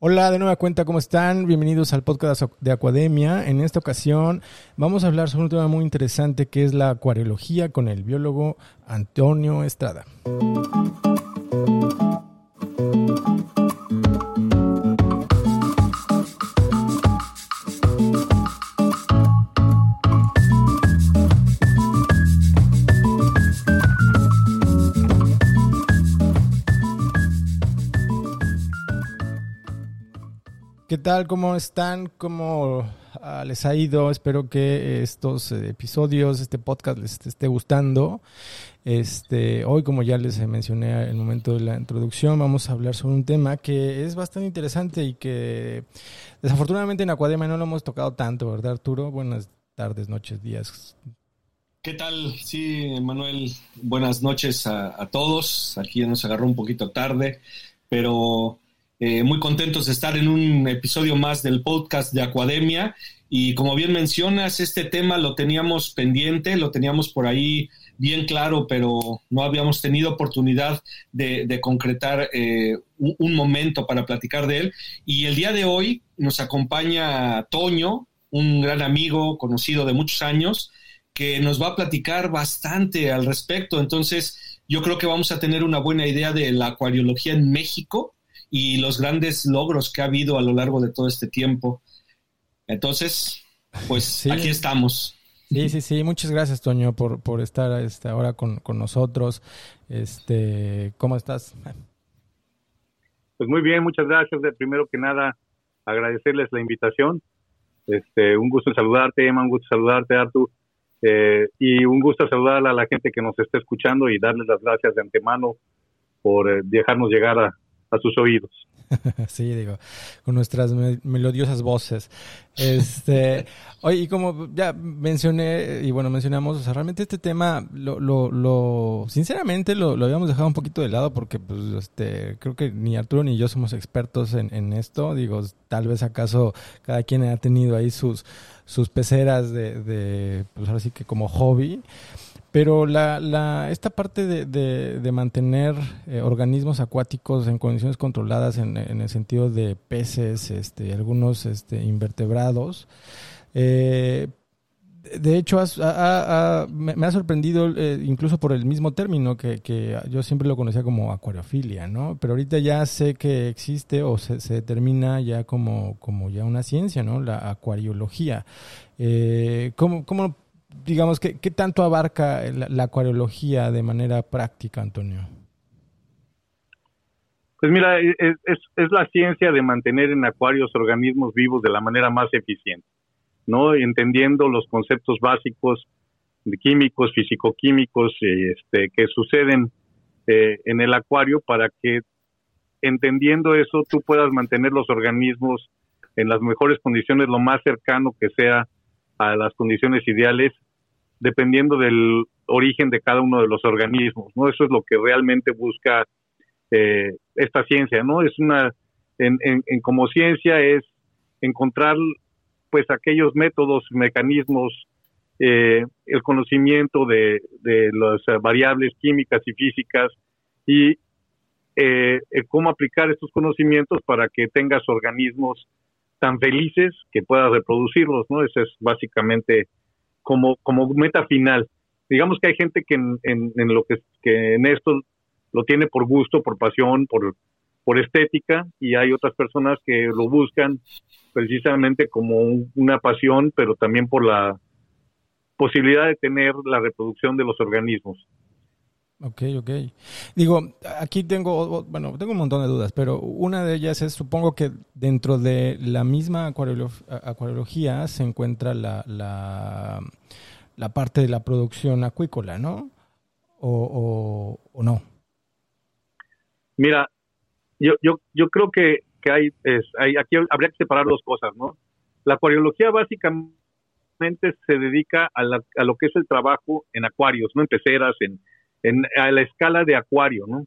Hola, de nueva cuenta, ¿cómo están? Bienvenidos al podcast de Acuademia. En esta ocasión vamos a hablar sobre un tema muy interesante que es la acuariología con el biólogo Antonio Estrada. Tal? ¿Cómo están? ¿Cómo ah, les ha ido? Espero que estos eh, episodios, este podcast les esté gustando. Este, hoy, como ya les mencioné en el momento de la introducción, vamos a hablar sobre un tema que es bastante interesante y que desafortunadamente en Acuadema no lo hemos tocado tanto, ¿verdad, Arturo? Buenas tardes, noches, días. ¿Qué tal? Sí, Manuel, buenas noches a, a todos. Aquí nos agarró un poquito tarde, pero eh, muy contentos de estar en un episodio más del podcast de Acuademia. Y como bien mencionas, este tema lo teníamos pendiente, lo teníamos por ahí bien claro, pero no habíamos tenido oportunidad de, concretar eh, un, momento para platicar de él. Y el día de hoy nos acompaña Toño, un gran amigo conocido de muchos años, que nos va a platicar bastante al respecto. Entonces, yo creo que vamos a tener una buena idea de la acuariología en México y los grandes logros que ha habido a lo largo de todo este tiempo. Entonces, pues aquí estamos. Sí, sí, sí. Muchas gracias, Toño, por, por estar este, ahora con, nosotros. Este, ¿Cómo estás? Pues muy bien, muchas gracias. Primero que nada, agradecerles la invitación. Este, un gusto saludarte, Emma, un gusto saludarte, Artur. Eh, y un gusto saludar a la gente que nos está escuchando y darles las gracias de antemano por eh, dejarnos llegar a, a sus oídos. sí, digo, con nuestras melodiosas voces. Este, oye, y como ya mencioné, y bueno, mencionamos, o sea, realmente este tema, lo, lo, lo sinceramente lo, lo, habíamos dejado un poquito de lado porque, pues, este, creo que ni Arturo ni yo somos expertos en, en esto. Digo, tal vez acaso cada quien ha tenido ahí sus, sus peceras de, de pues ahora sí que como hobby. Pero la, la, esta parte de, de, mantener eh, organismos acuáticos en condiciones controladas en, en, el sentido de peces, este, algunos este, invertebrados, eh, de hecho, me, ha sorprendido eh, incluso por el mismo término que, yo siempre lo conocía como acuariofilia, ¿no? Pero ahorita ya sé que existe o se, determina ya como, ya una ciencia, ¿no? La acuariología. Eh, ¿cómo, ¿Cómo digamos, ¿qué, qué tanto abarca la, acuariología de manera práctica, Antonio? Pues mira, es, es, la ciencia de mantener en acuarios organismos vivos de la manera más eficiente, ¿no? Entendiendo los conceptos básicos de químicos, fisicoquímicos, este, que suceden eh, en el acuario para que entendiendo eso tú puedas mantener los organismos en las mejores condiciones, lo más cercano que sea a las condiciones ideales dependiendo del origen de cada uno de los organismos, ¿no? Eso es lo que realmente busca eh, esta ciencia, ¿no? Es una, en, en, como ciencia es encontrar pues aquellos métodos, mecanismos, eh, el conocimiento de, las variables químicas y físicas y eh, cómo aplicar estos conocimientos para que tengas organismos tan felices que puedas reproducirlos, ¿no? Ese es básicamente como, como meta final. Digamos que hay gente que en, en, lo que en esto lo tiene por gusto, por pasión, por, por estética, y hay otras personas que lo buscan precisamente como una pasión, pero también por la posibilidad de tener la reproducción de los organismos. Ok, ok. Digo, aquí tengo, bueno, tengo un montón de dudas, pero una de ellas es, supongo que dentro de la misma acuariología se encuentra la, la, parte de la producción acuícola, ¿no? O, o, no. Mira, yo, yo, yo creo que, que hay, es, hay, aquí habría que separar dos cosas, ¿no? La acuariología básicamente se dedica a, la, a lo que es el trabajo en acuarios, no en peceras, en en, a la escala de acuario, ¿no?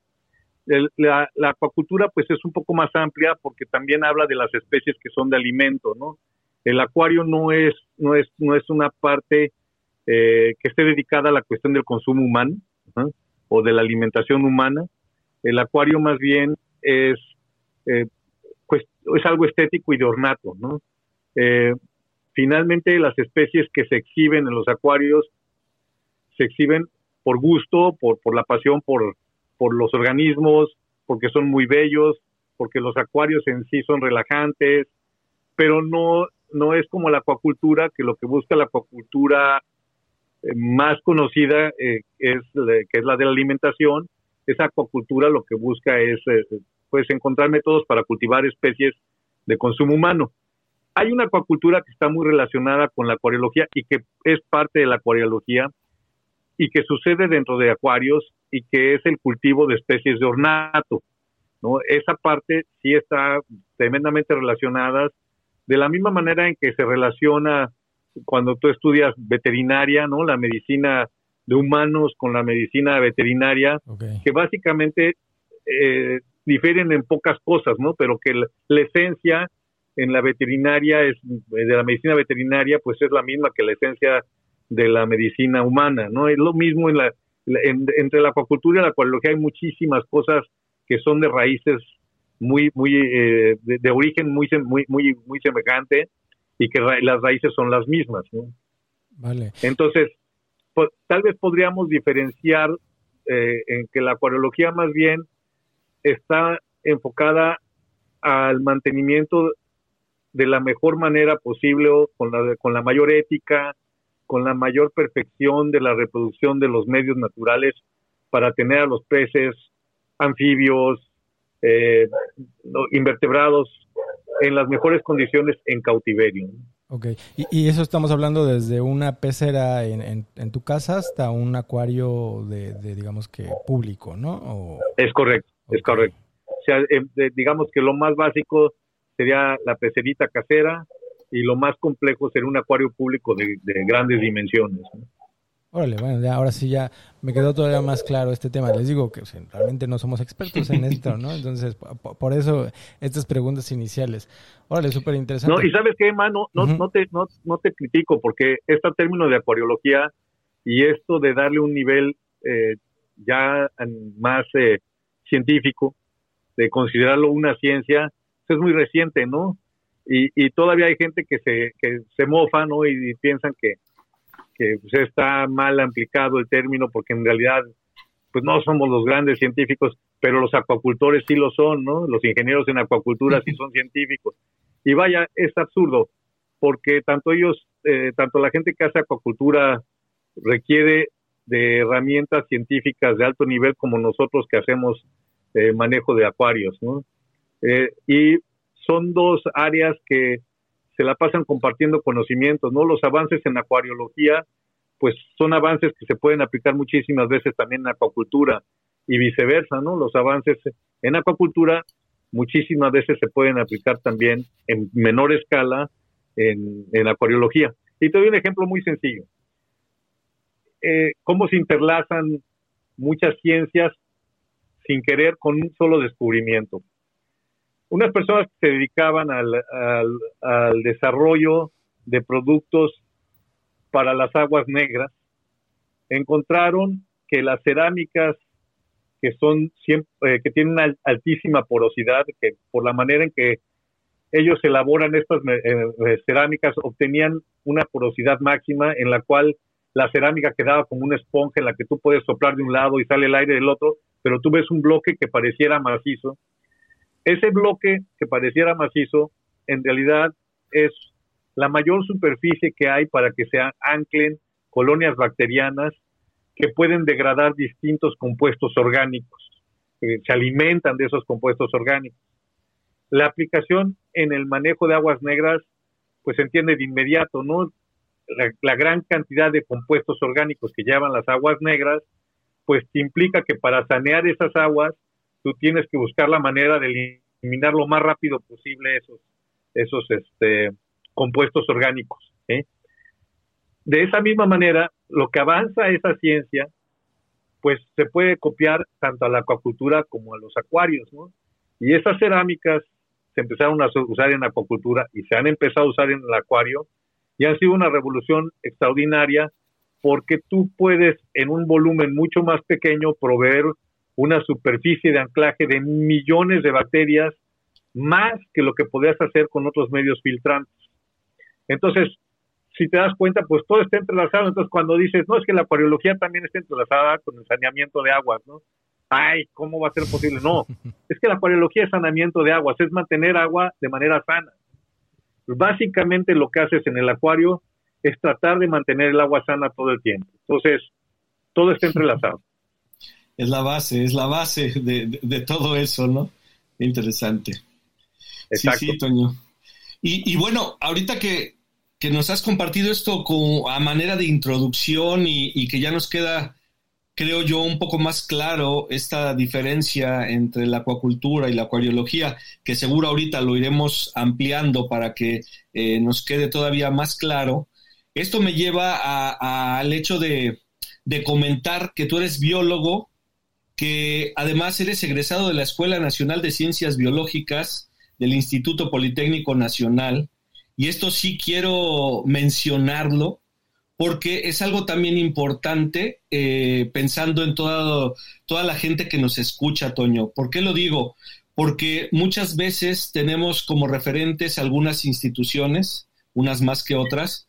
la, acuacultura pues es un poco más amplia porque también habla de las especies que son de alimento, ¿no? El acuario no es, no es, no es una parte eh, que esté dedicada a la cuestión del consumo humano o de la alimentación humana. El acuario más bien es, eh, pues, es algo estético y de ornato, ¿no? Eh, finalmente las especies que se exhiben en los acuarios se exhiben por gusto, por, por la pasión por, por los organismos, porque son muy bellos, porque los acuarios en sí son relajantes, pero no, no es como la acuacultura, que lo que busca la acuacultura eh, más conocida eh, es que es la de la alimentación. Esa acuacultura lo que busca es pues encontrar métodos para cultivar especies de consumo humano. Hay una acuacultura que está muy relacionada con la acuariología y que es parte de la acuariología y que sucede dentro de acuarios y que es el cultivo de especies de ornato. ¿no? Esa parte sí está tremendamente relacionada de la misma manera en que se relaciona cuando tú estudias veterinaria, ¿no? La medicina de humanos con la medicina veterinaria, que básicamente eh, difieren en pocas cosas, ¿no? Pero que la, esencia en la veterinaria es de la medicina veterinaria, pues es la misma que la esencia de la medicina humana, ¿no? Es lo mismo en la, entre la acuacultura y la acuariología hay muchísimas cosas que son de raíces muy muy eh, de, origen muy muy muy muy semejante y que las raíces son las mismas, ¿no? Vale. Entonces, pues, tal vez podríamos diferenciar eh, en que la acuariología más bien está enfocada al mantenimiento de la mejor manera posible, con la, con la mayor ética, con la mayor perfección de la reproducción de los medios naturales para tener a los peces, anfibios, eh, invertebrados en las mejores condiciones en cautiverio. Ok, y, eso estamos hablando desde una pecera en, en, tu casa hasta un acuario de, digamos que público, ¿no? Es correcto. Es correcto. O sea, em, digamos que lo más básico sería la pecerita casera y lo más complejo sería un acuario público de, grandes dimensiones. Órale, bueno, ya, ahora sí ya me quedó todavía más claro este tema. Les digo que realmente no somos expertos en esto, ¿no? Entonces, por, eso estas preguntas iniciales. Órale, súper interesante. No, y sabes qué, Emma, no, no, te, no, no te critico porque este término de acuariología y esto de darle un nivel eh, ya más eh, científico, de considerarlo una ciencia, es muy reciente, ¿no? Y, y todavía hay gente que se, que se mofa, ¿no? Y, piensan que, que pues, está mal aplicado el término porque en realidad pues no somos los grandes científicos, pero los acuacultores sí lo son, ¿no? Los ingenieros en acuacultura sí son científicos. Y vaya, es absurdo, porque tanto ellos, eh, tanto la gente que hace acuacultura requiere de herramientas científicas de alto nivel como nosotros que hacemos eh, manejo de acuarios, ¿no? Eh, y son dos áreas que se la pasan compartiendo conocimientos, ¿no? Los avances en acuariología, pues son avances que se pueden aplicar muchísimas veces también en acuacultura y viceversa, ¿no? Los avances en acuacultura muchísimas veces se pueden aplicar también en menor escala en, acuariología. Y te doy un ejemplo muy sencillo. Eh, cómo se interlazan muchas ciencias sin querer con un solo descubrimiento. Unas personas que se dedicaban al, al, desarrollo de productos para las aguas negras encontraron que las cerámicas que son eh, que tienen una altísima porosidad, que por la manera en que ellos elaboran estas eh, cerámicas obtenían una porosidad máxima en la cual la cerámica quedaba como una esponja en la que tú puedes soplar de un lado y sale el aire del otro, pero tú ves un bloque que pareciera macizo. Ese bloque que pareciera macizo, en realidad es la mayor superficie que hay para que se anclen colonias bacterianas que pueden degradar distintos compuestos orgánicos, que se alimentan de esos compuestos orgánicos. La aplicación en el manejo de aguas negras, pues se entiende de inmediato, ¿no? la, gran cantidad de compuestos orgánicos que llevan las aguas negras, pues implica que para sanear esas aguas, tú tienes que buscar la manera de eliminar lo más rápido posible esos, esos este, compuestos orgánicos. De esa misma manera, lo que avanza esa ciencia, pues se puede copiar tanto a la acuacultura como a los acuarios, ¿no? Y esas cerámicas se empezaron a usar en acuacultura y se han empezado a usar en el acuario y ha sido una revolución extraordinaria porque tú puedes en un volumen mucho más pequeño proveer una superficie de anclaje de millones de bacterias más que lo que podías hacer con otros medios filtrantes. Entonces, si te das cuenta, pues todo está entrelazado. Entonces, cuando dices, no, es que la acuariología también está entrelazada con el saneamiento de aguas, ¿no? Ay, ¿cómo va a ser posible? No, es que la acuariología es saneamiento de aguas, es mantener agua de manera sana. Básicamente lo que haces en el acuario es tratar de mantener el agua sana todo el tiempo. Entonces, todo está entrelazado. Es la base, es la base de, todo eso, ¿no? Interesante. Exacto. Sí, sí, Toño. Y, bueno, ahorita que, nos has compartido esto a manera de introducción y, que ya nos queda, creo yo, un poco más claro esta diferencia entre la acuacultura y la acuariología, que seguro ahorita lo iremos ampliando para que eh, nos quede todavía más claro. Esto me lleva al hecho de, de comentar que tú eres biólogo, que además eres egresado de la Escuela Nacional de Ciencias Biológicas del Instituto Politécnico Nacional. Y esto sí quiero mencionarlo porque es algo también importante eh, pensando en toda, toda la gente que nos escucha, Toño. ¿Por qué lo digo? Porque muchas veces tenemos como referentes algunas instituciones, unas más que otras,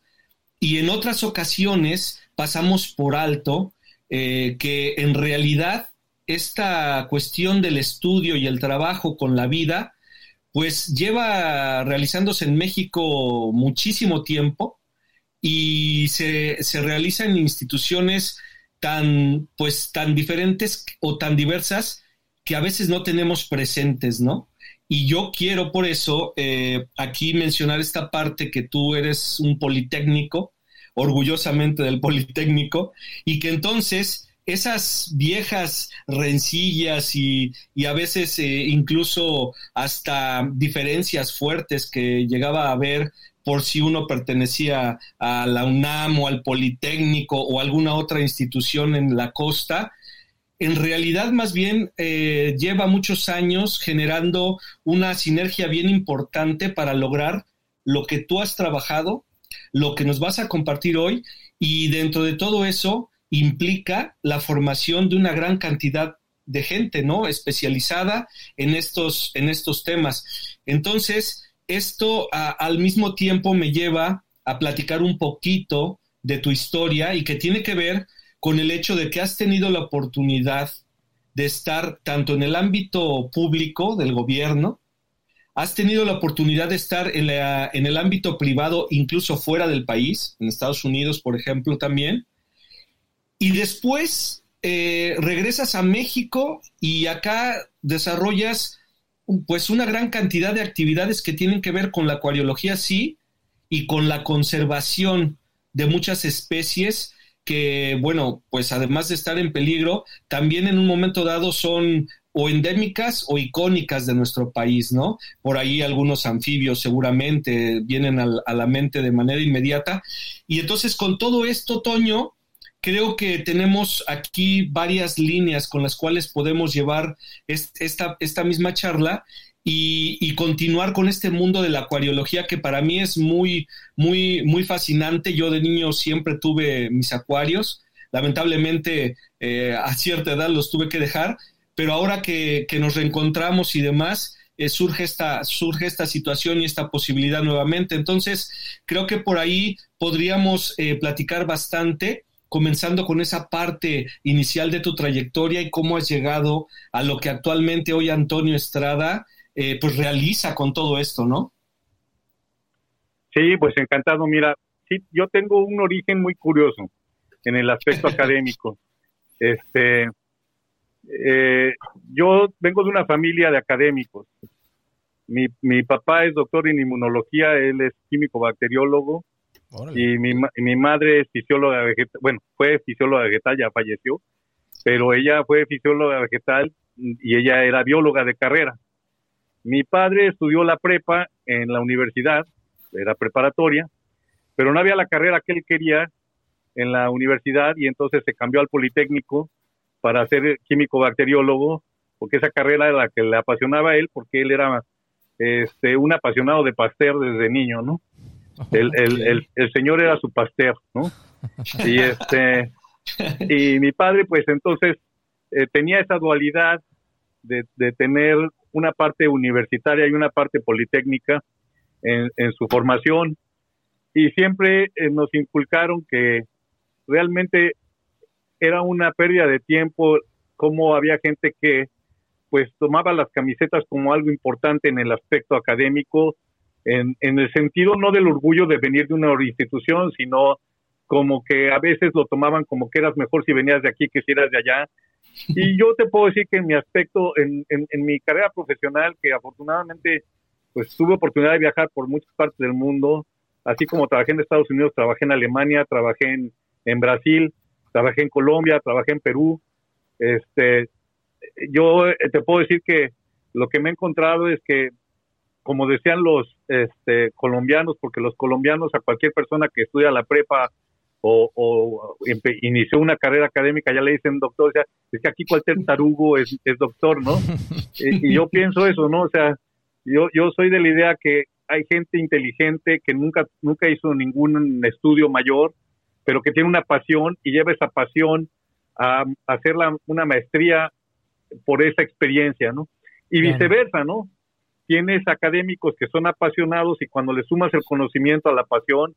y en otras ocasiones pasamos por alto eh, que en realidad esta cuestión del estudio y el trabajo con la vida, pues lleva realizándose en México muchísimo tiempo y se, se realiza en instituciones tan, pues, tan diferentes o tan diversas que a veces no tenemos presentes, ¿no? Y yo quiero por eso eh, aquí mencionar esta parte que tú eres un politécnico, orgullosamente del Politécnico, y que entonces esas viejas rencillas y, a veces eh, incluso hasta diferencias fuertes que llegaba a haber por si uno pertenecía a la UNAM o al Politécnico o alguna otra institución en la costa, en realidad más bien eh, lleva muchos años generando una sinergia bien importante para lograr lo que tú has trabajado lo que nos vas a compartir hoy y dentro de todo eso implica la formación de una gran cantidad de gente, ¿no? Especializada en estos, en estos temas. Entonces, esto al mismo tiempo me lleva a platicar un poquito de tu historia y que tiene que ver con el hecho de que has tenido la oportunidad de estar tanto en el ámbito público del gobierno, ¿Has tenido la oportunidad de estar en, el ámbito privado, incluso fuera del país, en Estados Unidos, por ejemplo, también? Y después eh, regresas a México y acá desarrollas pues una gran cantidad de actividades que tienen que ver con la acuariología, sí, y con la conservación de muchas especies que, bueno, pues además de estar en peligro, también en un momento dado son o endémicas o icónicas de nuestro país, ¿no? Por ahí algunos anfibios seguramente vienen a la mente de manera inmediata. Y entonces con todo esto, Toño, creo que tenemos aquí varias líneas con las cuales podemos llevar esta, esta misma charla y, continuar con este mundo de la acuariología que para mí es muy, muy, muy fascinante. Yo de niño siempre tuve mis acuarios. Lamentablemente eh, a cierta edad los tuve que dejar, pero ahora que, nos reencontramos y demás, eh, surge, esta, surge esta situación y esta posibilidad nuevamente. Entonces, creo que por ahí podríamos eh, platicar bastante, comenzando con esa parte inicial de tu trayectoria y cómo has llegado a lo que actualmente hoy Antonio Estrada eh, pues realiza con todo esto, ¿no? Sí, pues encantado. Mira, sí, yo tengo un origen muy curioso en el aspecto académico. Este, eh, yo vengo de una familia de académicos. Mi, mi papá es doctor en inmunología, él es químico bacteriólogo y mi, mi madre es fisióloga vegetal, bueno, fue fisióloga vegetal, ya falleció, pero ella fue fisióloga vegetal y ella era bióloga de carrera. Mi padre estudió la prepa en la universidad, era preparatoria, pero no había la carrera que él quería en la universidad y entonces se cambió al Politécnico para ser químico bacteriólogo, porque esa carrera era la que le apasionaba a él, porque él era este, un apasionado de Pasteur desde niño, ¿no? El, el, el, señor era su Pasteur, ¿no? Y este y mi padre, pues entonces eh, tenía esa dualidad de, de, tener una parte universitaria y una parte politécnica en, su formación y siempre eh, nos inculcaron que realmente era una pérdida de tiempo como había gente que pues tomaba las camisetas como algo importante en el aspecto académico, en, en el sentido no del orgullo de venir de una institución, sino como que a veces lo tomaban como que eras mejor si venías de aquí que si eras de allá. Y yo te puedo decir que en mi aspecto, en, en, mi carrera profesional, que afortunadamente pues tuve oportunidad de viajar por muchas partes del mundo, así como trabajé en Estados Unidos, trabajé en Alemania, trabajé en, en Brasil, trabajé en Colombia, trabajé en Perú. Este, yo eh, te puedo decir que lo que me he encontrado es que, como decían los este, colombianos, porque los colombianos a cualquier persona que estudia la prepa o, inició una carrera académica, ya le dicen doctor, o sea, es que aquí cualquier tarugo es, es doctor, ¿no? y, yo pienso eso, ¿no? O sea, yo, yo soy de la idea que hay gente inteligente que nunca, nunca hizo ningún estudio mayor, pero que tiene una pasión y lleva esa pasión a, hacer una maestría por esa experiencia, ¿no? Y viceversa, ¿no? Tienes académicos que son apasionados y cuando le sumas el conocimiento a la pasión,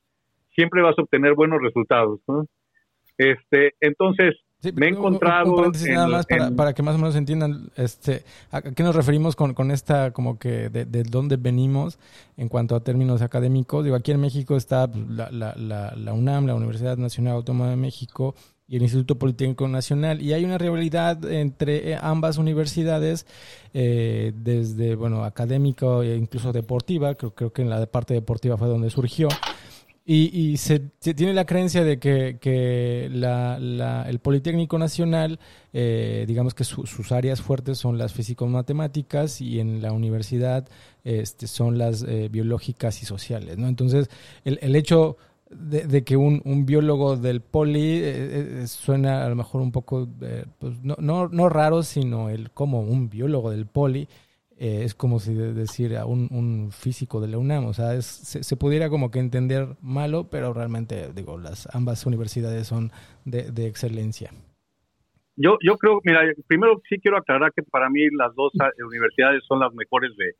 siempre vas a obtener buenos resultados, ¿no? Este, entonces, me he encontrado... nada más para, que más o menos entiendan este, a qué nos referimos con, con esta, como que de, de, dónde venimos en cuanto a términos académicos. Digo, aquí en México está pues, la, la, la, la UNAM, la Universidad Nacional Autónoma de México, y el Instituto Politécnico Nacional. Y hay una rivalidad entre eh, ambas universidades, eh, desde, bueno, académico e incluso deportiva, creo, creo que en la parte deportiva fue donde surgió. Y, se, tiene la creencia de que, la, el Politécnico Nacional, eh, digamos que sus áreas fuertes son las físico-matemáticas y en la universidad este, son las biológicas y sociales. ¿no? Entonces, el, el hecho de, que un, un, biólogo del poli eh, eh, suena a lo mejor un poco, eh, pues no, no, no, raro, sino el como un biólogo del poli es como si decir a un, físico de la UNAM, o sea, se, pudiera como que entender malo, pero realmente, digo, las ambas universidades son de, de excelencia. Yo, yo creo, mira, primero sí quiero aclarar que para mí las dos universidades son las mejores de,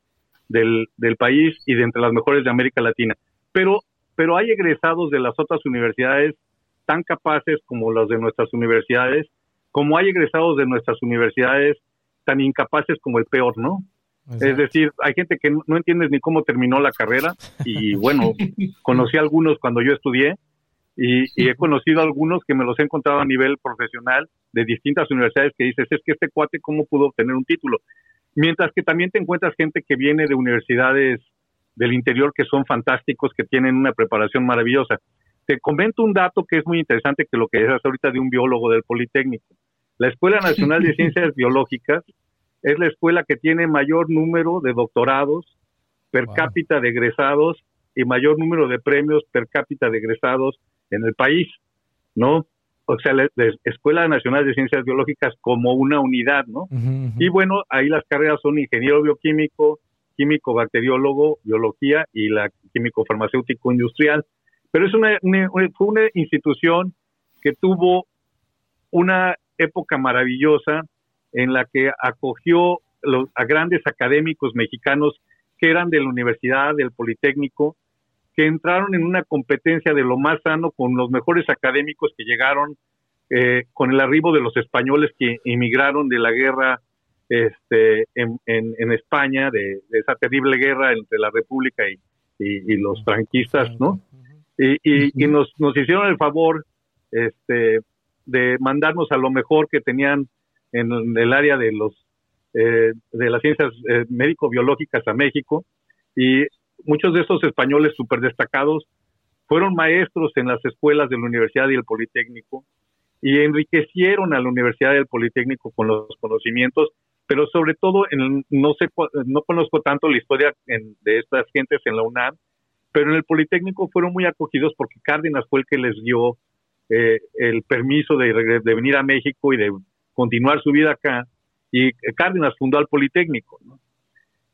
del, del país y de entre las mejores de América Latina. Pero pero hay egresados de las otras universidades tan capaces como los de nuestras universidades, como hay egresados de nuestras universidades tan incapaces como el peor, ¿no? Es decir, hay gente que no, entiendes ni cómo terminó la carrera y bueno, conocí a algunos cuando yo estudié y, y, he conocido a algunos que me los he encontrado a nivel profesional de distintas universidades que dices, es que este cuate cómo pudo obtener un título. Mientras que también te encuentras gente que viene de universidades del interior que son fantásticos, que tienen una preparación maravillosa. Te comento un dato que es muy interesante, que lo que decías ahorita de un biólogo del Politécnico. La Escuela Nacional de Ciencias Biológicas es la escuela que tiene mayor número de doctorados per cápita de egresados y mayor número de premios per cápita de egresados en el país, ¿no? O sea, la, Escuela Nacional de Ciencias Biológicas como una unidad, ¿no? Y bueno, ahí las carreras son ingeniero bioquímico, químico bacteriólogo, biología y la químico farmacéutico industrial. Pero es una, fue una institución que tuvo una época maravillosa en la que acogió a grandes académicos mexicanos que eran de la universidad, del Politécnico, que entraron en una competencia de lo más sano con los mejores académicos que llegaron eh, con el arribo de los españoles que emigraron de la guerra este, en, en, España de, esa terrible guerra entre la República y, y, los franquistas, ¿no? Y, y, nos, nos hicieron el favor este, de mandarnos a lo mejor que tenían en el área de los eh, de las ciencias eh, médico-biológicas a México y muchos de esos españoles súper destacados fueron maestros en las escuelas de la Universidad y el Politécnico y enriquecieron a la Universidad y el Politécnico con los conocimientos pero sobre todo en no sé no conozco tanto la historia de estas gentes en la UNAM, pero en el Politécnico fueron muy acogidos porque Cárdenas fue el que les dio eh, el permiso de, venir a México y de continuar su vida acá y Cárdenas fundó al Politécnico.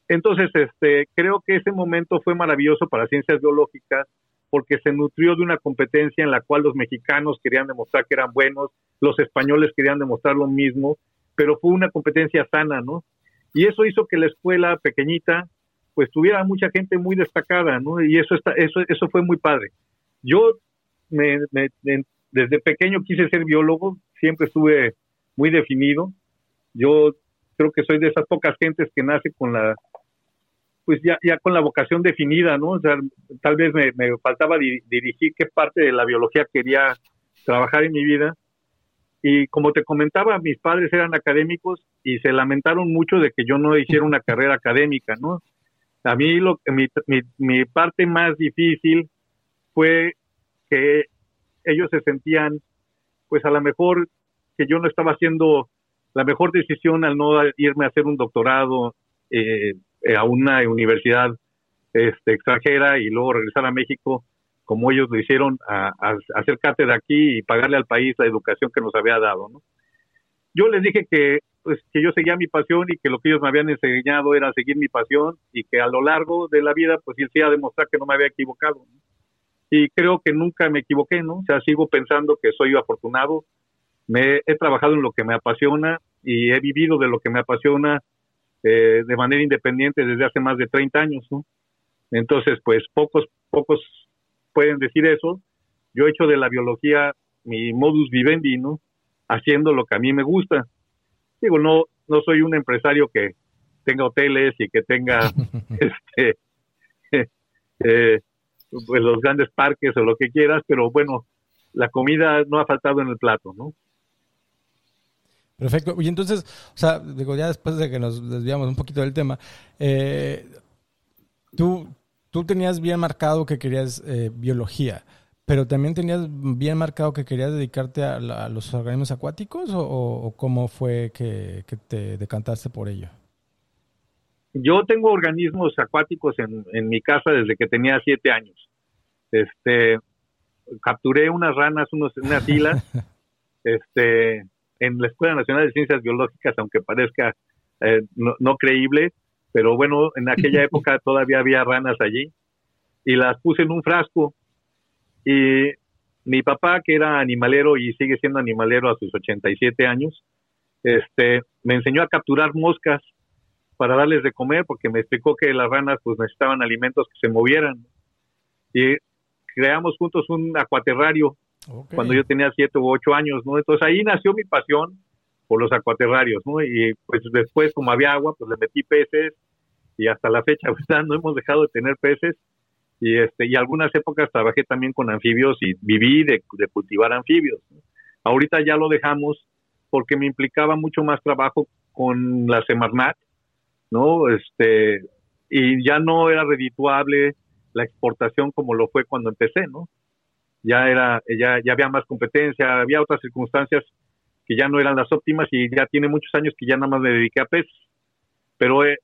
Entonces, este, creo que ese momento fue maravilloso para ciencias biológicas porque se nutrió de una competencia en la cual los mexicanos querían demostrar que eran buenos, los españoles querían demostrar lo mismo pero fue una competencia sana, ¿no? Y eso hizo que la escuela pequeñita pues tuviera mucha gente muy destacada, ¿no? Y eso está, eso, eso fue muy padre. Yo me, desde pequeño quise ser biólogo, siempre estuve muy definido. Yo creo que soy de esas pocas gentes que nace con la, pues ya, ya con la vocación definida, ¿no? O sea, tal vez me, faltaba dirigir qué parte de la biología quería trabajar en mi vida. Y como te comentaba, mis padres eran académicos y se lamentaron mucho de que yo no hiciera una carrera académica, ¿no? A mí lo, mi, mi, mi parte más difícil fue que ellos se sentían, pues a lo mejor que yo no estaba haciendo la mejor decisión al no irme a hacer un doctorado eh, a una universidad este, extranjera y luego regresar a México como ellos lo hicieron a, a, hacer cátedra aquí y pagarle al país la educación que nos había dado. ¿no? Yo les dije que pues que yo seguía mi pasión y que lo que ellos me habían enseñado era seguir mi pasión y que a lo largo de la vida pues sí a demostrar que no me había equivocado. Y creo que nunca me equivoqué, ¿no? O sea, sigo pensando que soy afortunado, me he trabajado en lo que me apasiona y he vivido de lo que me apasiona eh, de manera independiente desde hace más de 30 años, ¿no? Entonces, pues pocos, pocos pueden decir eso. Yo he hecho de la biología mi modus vivendi, ¿no? Haciendo lo que a mí me gusta digo, no, no soy un empresario que tenga hoteles y que tenga este, eh, pues los grandes parques o lo que quieras, pero bueno, la comida no ha faltado en el plato, ¿no? Perfecto. Y entonces, o sea, digo, ya después de que nos desviamos un poquito del tema, eh, tú, tú tenías bien marcado que querías eh, biología. Pero también tenías bien marcado que querías dedicarte a, los organismos acuáticos o, cómo fue que, te decantaste por ello? Yo tengo organismos acuáticos en, mi casa desde que tenía siete años. Este, capturé unas ranas, unos, unas islas, este, en la Escuela Nacional de Ciencias Biológicas, aunque parezca eh, no, creíble, pero bueno, en aquella época todavía había ranas allí y las puse en un frasco y mi papá, que era animalero y sigue siendo animalero a sus 87 años, este, me enseñó a capturar moscas para darles de comer, porque me explicó que las ranas pues necesitaban alimentos que se movieran. Y creamos juntos un acuaterrario cuando yo tenía siete u ocho años, ¿no? Entonces ahí nació mi pasión por los acuaterrarios, ¿no? Y pues después, como había agua, pues le metí peces y hasta la fecha, pues, no hemos dejado de tener peces y este y algunas épocas trabajé también con anfibios y viví de, cultivar anfibios. Ahorita ya lo dejamos porque me implicaba mucho más trabajo con la Semarnat, ¿no? Este y ya no era redituable la exportación como lo fue cuando empecé, ¿no? Ya era ya ya había más competencia, había otras circunstancias que ya no eran las óptimas y ya tiene muchos años que ya nada más me dediqué a peces. Pero eh,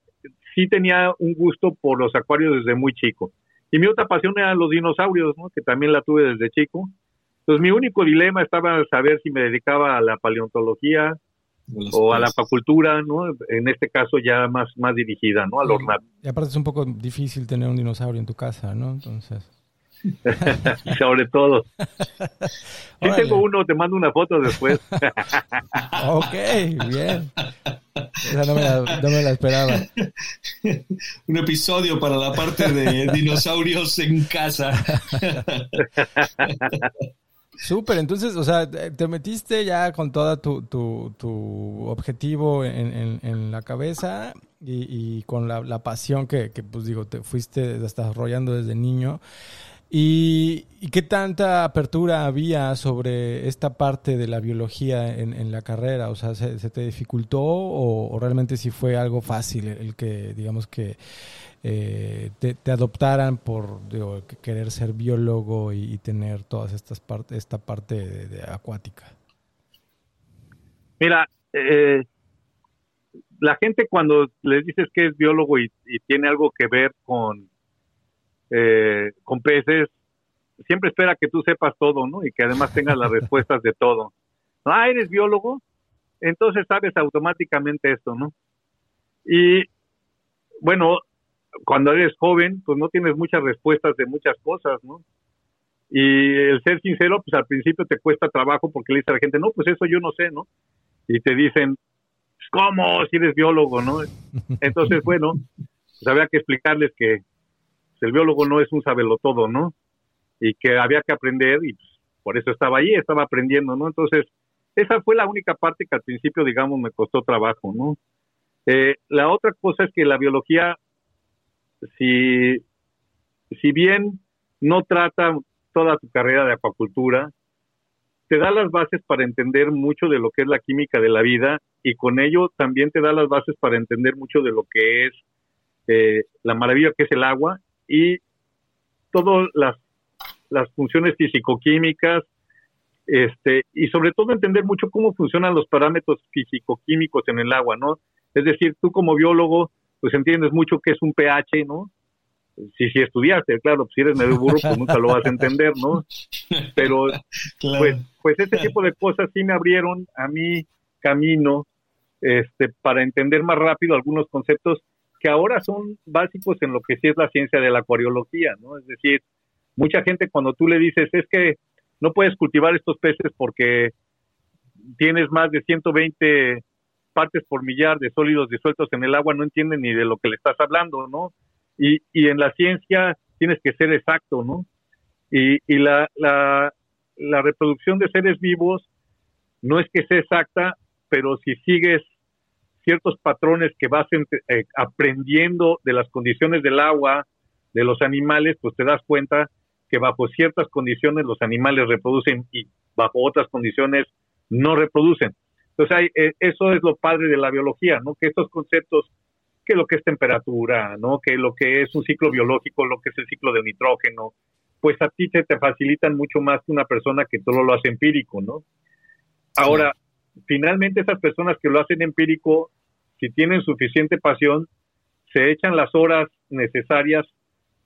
sí tenía un gusto por los acuarios desde muy chico. Y mi otra pasión eran los dinosaurios, ¿no? que también la tuve desde chico. Entonces mi único dilema estaba saber si me dedicaba a la paleontología o a la acuacultura, ¿no? En este caso ya más, más dirigida, ¿no? Al ornato. Y aparte es un poco difícil tener un dinosaurio en tu casa, ¿no? Entonces... Sobre todo. Si tengo uno, te mando una foto después. ok, bien. Esa no me, la, esperaba. Un episodio para la parte de dinosaurios en casa. Súper, entonces, o sea, te metiste ya con toda tu, tu, objetivo en, la cabeza y, con la, la pasión que, que, pues digo, te fuiste desarrollando desde niño. ¿Y, qué tanta apertura había sobre esta parte de la biología en, la carrera? O sea, ¿se, te dificultó o, realmente sí fue algo fácil el que, digamos que eh, te, adoptaran por querer ser biólogo y, tener todas estas esta parte de, acuática? Mira, eh, la gente cuando les dices que es biólogo y tiene algo que ver con eh, con peces, siempre espera que tú sepas todo, ¿no? Y que además tengas las respuestas de todo. Ah, eres biólogo, entonces sabes automáticamente esto, ¿no? Y bueno, cuando eres joven, pues no tienes muchas respuestas de muchas cosas, ¿no? Y el ser sincero, pues al principio te cuesta trabajo porque le dice a la gente, no, pues eso yo no sé, ¿no? Y te dicen, ¿cómo? Si eres biólogo, ¿no? Entonces, bueno, pues había que explicarles que el biólogo no es un sabelotodo, ¿no? Y que había que aprender y pues, por eso estaba ahí, estaba aprendiendo, ¿no? Entonces, esa fue la única parte que al principio, digamos, me costó trabajo, ¿no? Eh, la otra cosa es que la biología, si, si bien no trata toda tu carrera de acuacultura, te da las bases para entender mucho de lo que es la química de la vida y con ello también te da las bases para entender mucho de lo que es eh, la maravilla que es el agua y todas las, las funciones físico-químicas, este, y sobre todo entender mucho cómo funcionan los parámetros físico-químicos en el agua, ¿no? Es decir, tú como biólogo, pues entiendes mucho qué es un pH, ¿no? Si, si estudiaste, claro, si eres medio burro, pues nunca lo vas a entender, ¿no? Pero, pues, pues ese tipo de cosas sí me abrieron a mí camino este, para entender más rápido algunos conceptos que ahora son básicos en lo que sí es la ciencia de la acuariología, ¿no? Es decir, mucha gente cuando tú le dices es que no puedes cultivar estos peces porque tienes más de 120 partes por millar de sólidos disueltos en el agua, no entienden ni de lo que le estás hablando, ¿no? Y, y en la ciencia tienes que ser exacto, ¿no? Y, y la, la, la reproducción de seres vivos no es que sea exacta, pero si sigues ciertos patrones que vas eh, aprendiendo de las condiciones del agua, de los animales, pues te das cuenta que bajo ciertas condiciones los animales reproducen y bajo otras condiciones no reproducen. Entonces, hay, eh, eso es lo padre de la biología, ¿no? Que estos conceptos, que lo que es temperatura, ¿no? Que lo que es un ciclo biológico, lo que es el ciclo del nitrógeno, pues a ti te, te facilitan mucho más que una persona que todo lo hace empírico, ¿no? Ahora, finalmente esas personas que lo hacen empírico, si tienen suficiente pasión, se echan las horas necesarias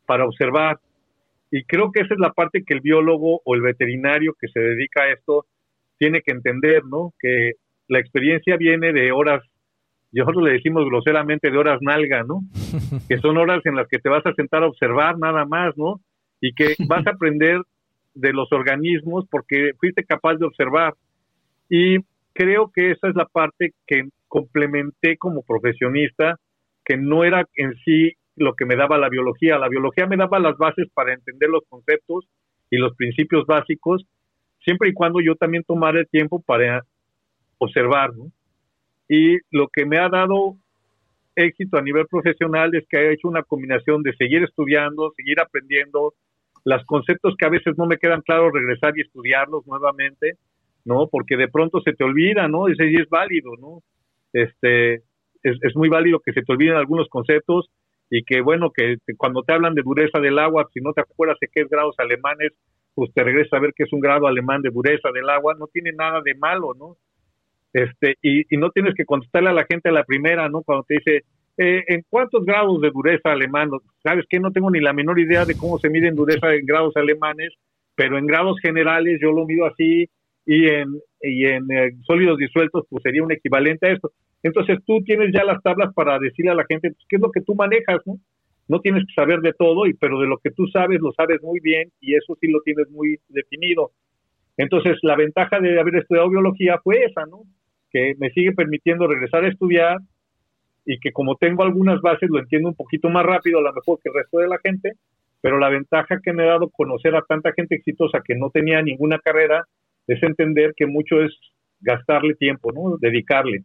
para observar. Y creo que esa es la parte que el biólogo o el veterinario que se dedica a esto tiene que entender, ¿no? Que la experiencia viene de horas, nosotros le decimos groseramente de horas nalga, ¿no? Que son horas en las que te vas a sentar a observar nada más, ¿no? Y que vas a aprender de los organismos porque fuiste capaz de observar. Y creo que esa es la parte que complementé como profesionista, que no era en sí lo que me daba la biología. La biología me daba las bases para entender los conceptos y los principios básicos, siempre y cuando yo también tomara el tiempo para observar. Y lo que me ha dado éxito a nivel profesional es que he hecho una combinación de seguir estudiando, seguir aprendiendo, los conceptos que a veces no me quedan claros, regresar y estudiarlos nuevamente, ¿no? Porque de pronto se te olvida, ¿no? Ese sí es válido, ¿no? Este, es, es, muy válido que se te olviden algunos conceptos y que, bueno, que cuando te hablan de dureza del agua, si no te acuerdas de qué es grados alemanes, pues te regresa a ver qué es un grado alemán de dureza del agua, no tiene nada de malo, ¿no? Este, y, y no tienes que contestarle a la gente a la primera, ¿no? Cuando te dice, eh, ¿en cuántos grados de dureza alemán? ¿Sabes que No tengo ni la menor idea de cómo se mide en dureza en grados alemanes, pero en grados generales yo lo mido así y en, y en eh, sólidos disueltos pues sería un equivalente a esto. Entonces tú tienes ya las tablas para decirle a la gente pues, qué es lo que tú manejas, ¿no? No tienes que saber de todo, y, pero de lo que tú sabes lo sabes muy bien y eso sí lo tienes muy definido. Entonces la ventaja de haber estudiado biología fue esa, ¿no? Que me sigue permitiendo regresar a estudiar y que como tengo algunas bases lo entiendo un poquito más rápido a lo mejor que el resto de la gente, pero la ventaja que me ha dado conocer a tanta gente exitosa que no tenía ninguna carrera es entender que mucho es gastarle tiempo, ¿no? Dedicarle.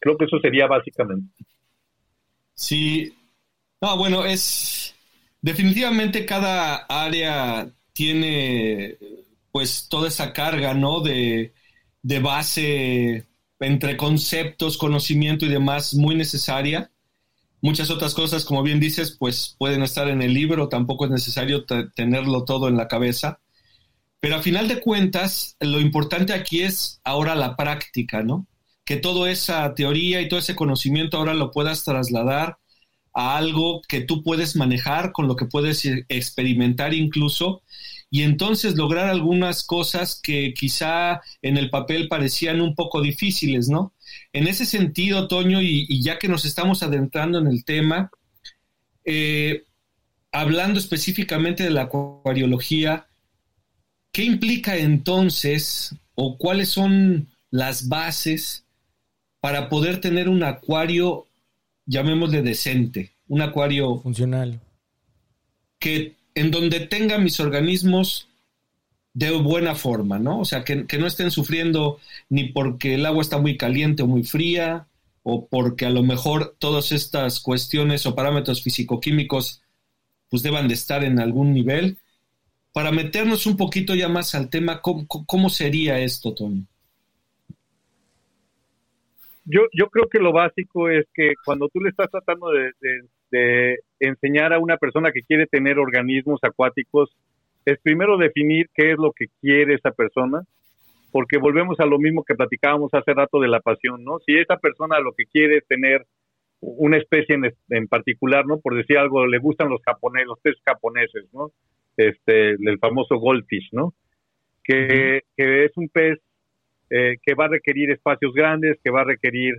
Creo que eso sería básicamente. Sí. No, bueno, es definitivamente cada área tiene pues toda esa carga, ¿no? De, de base entre conceptos, conocimiento y demás muy necesaria. Muchas otras cosas, como bien dices, pues pueden estar en el libro, tampoco es necesario tenerlo todo en la cabeza. Pero a final de cuentas, lo importante aquí es ahora la práctica, ¿no? Que toda esa teoría y todo ese conocimiento ahora lo puedas trasladar a algo que tú puedes manejar, con lo que puedes e-, experimentar incluso, y entonces lograr algunas cosas que quizá en el papel parecían un poco difíciles, ¿no? En ese sentido, Toño, y, ya que nos estamos adentrando en el tema, eh, hablando específicamente de la acuariología, ¿Qué implica entonces o cuáles son las bases para poder tener un acuario, llamémosle decente, un acuario funcional, que en donde tenga mis organismos de buena forma, ¿no? O sea, que, que, no estén sufriendo ni porque el agua está muy caliente o muy fría, o porque a lo mejor todas estas cuestiones o parámetros fisicoquímicos pues deban de estar en algún nivel. Para meternos un poquito ya más al tema, ¿cómo, sería esto, Tony? Yo, yo creo que lo básico es que cuando tú le estás tratando de, enseñar a una persona que quiere tener organismos acuáticos, es primero definir qué es lo que quiere esa persona, porque volvemos a lo mismo que platicábamos hace rato de la pasión, ¿no? Si esa persona lo que quiere es tener una especie en, particular, ¿no? Por decir algo, le gustan los japoneses, los peces japoneses, ¿no? Este, el famoso goldfish, ¿no? Que, que es un pez eh, que va a requerir espacios grandes, que va a requerir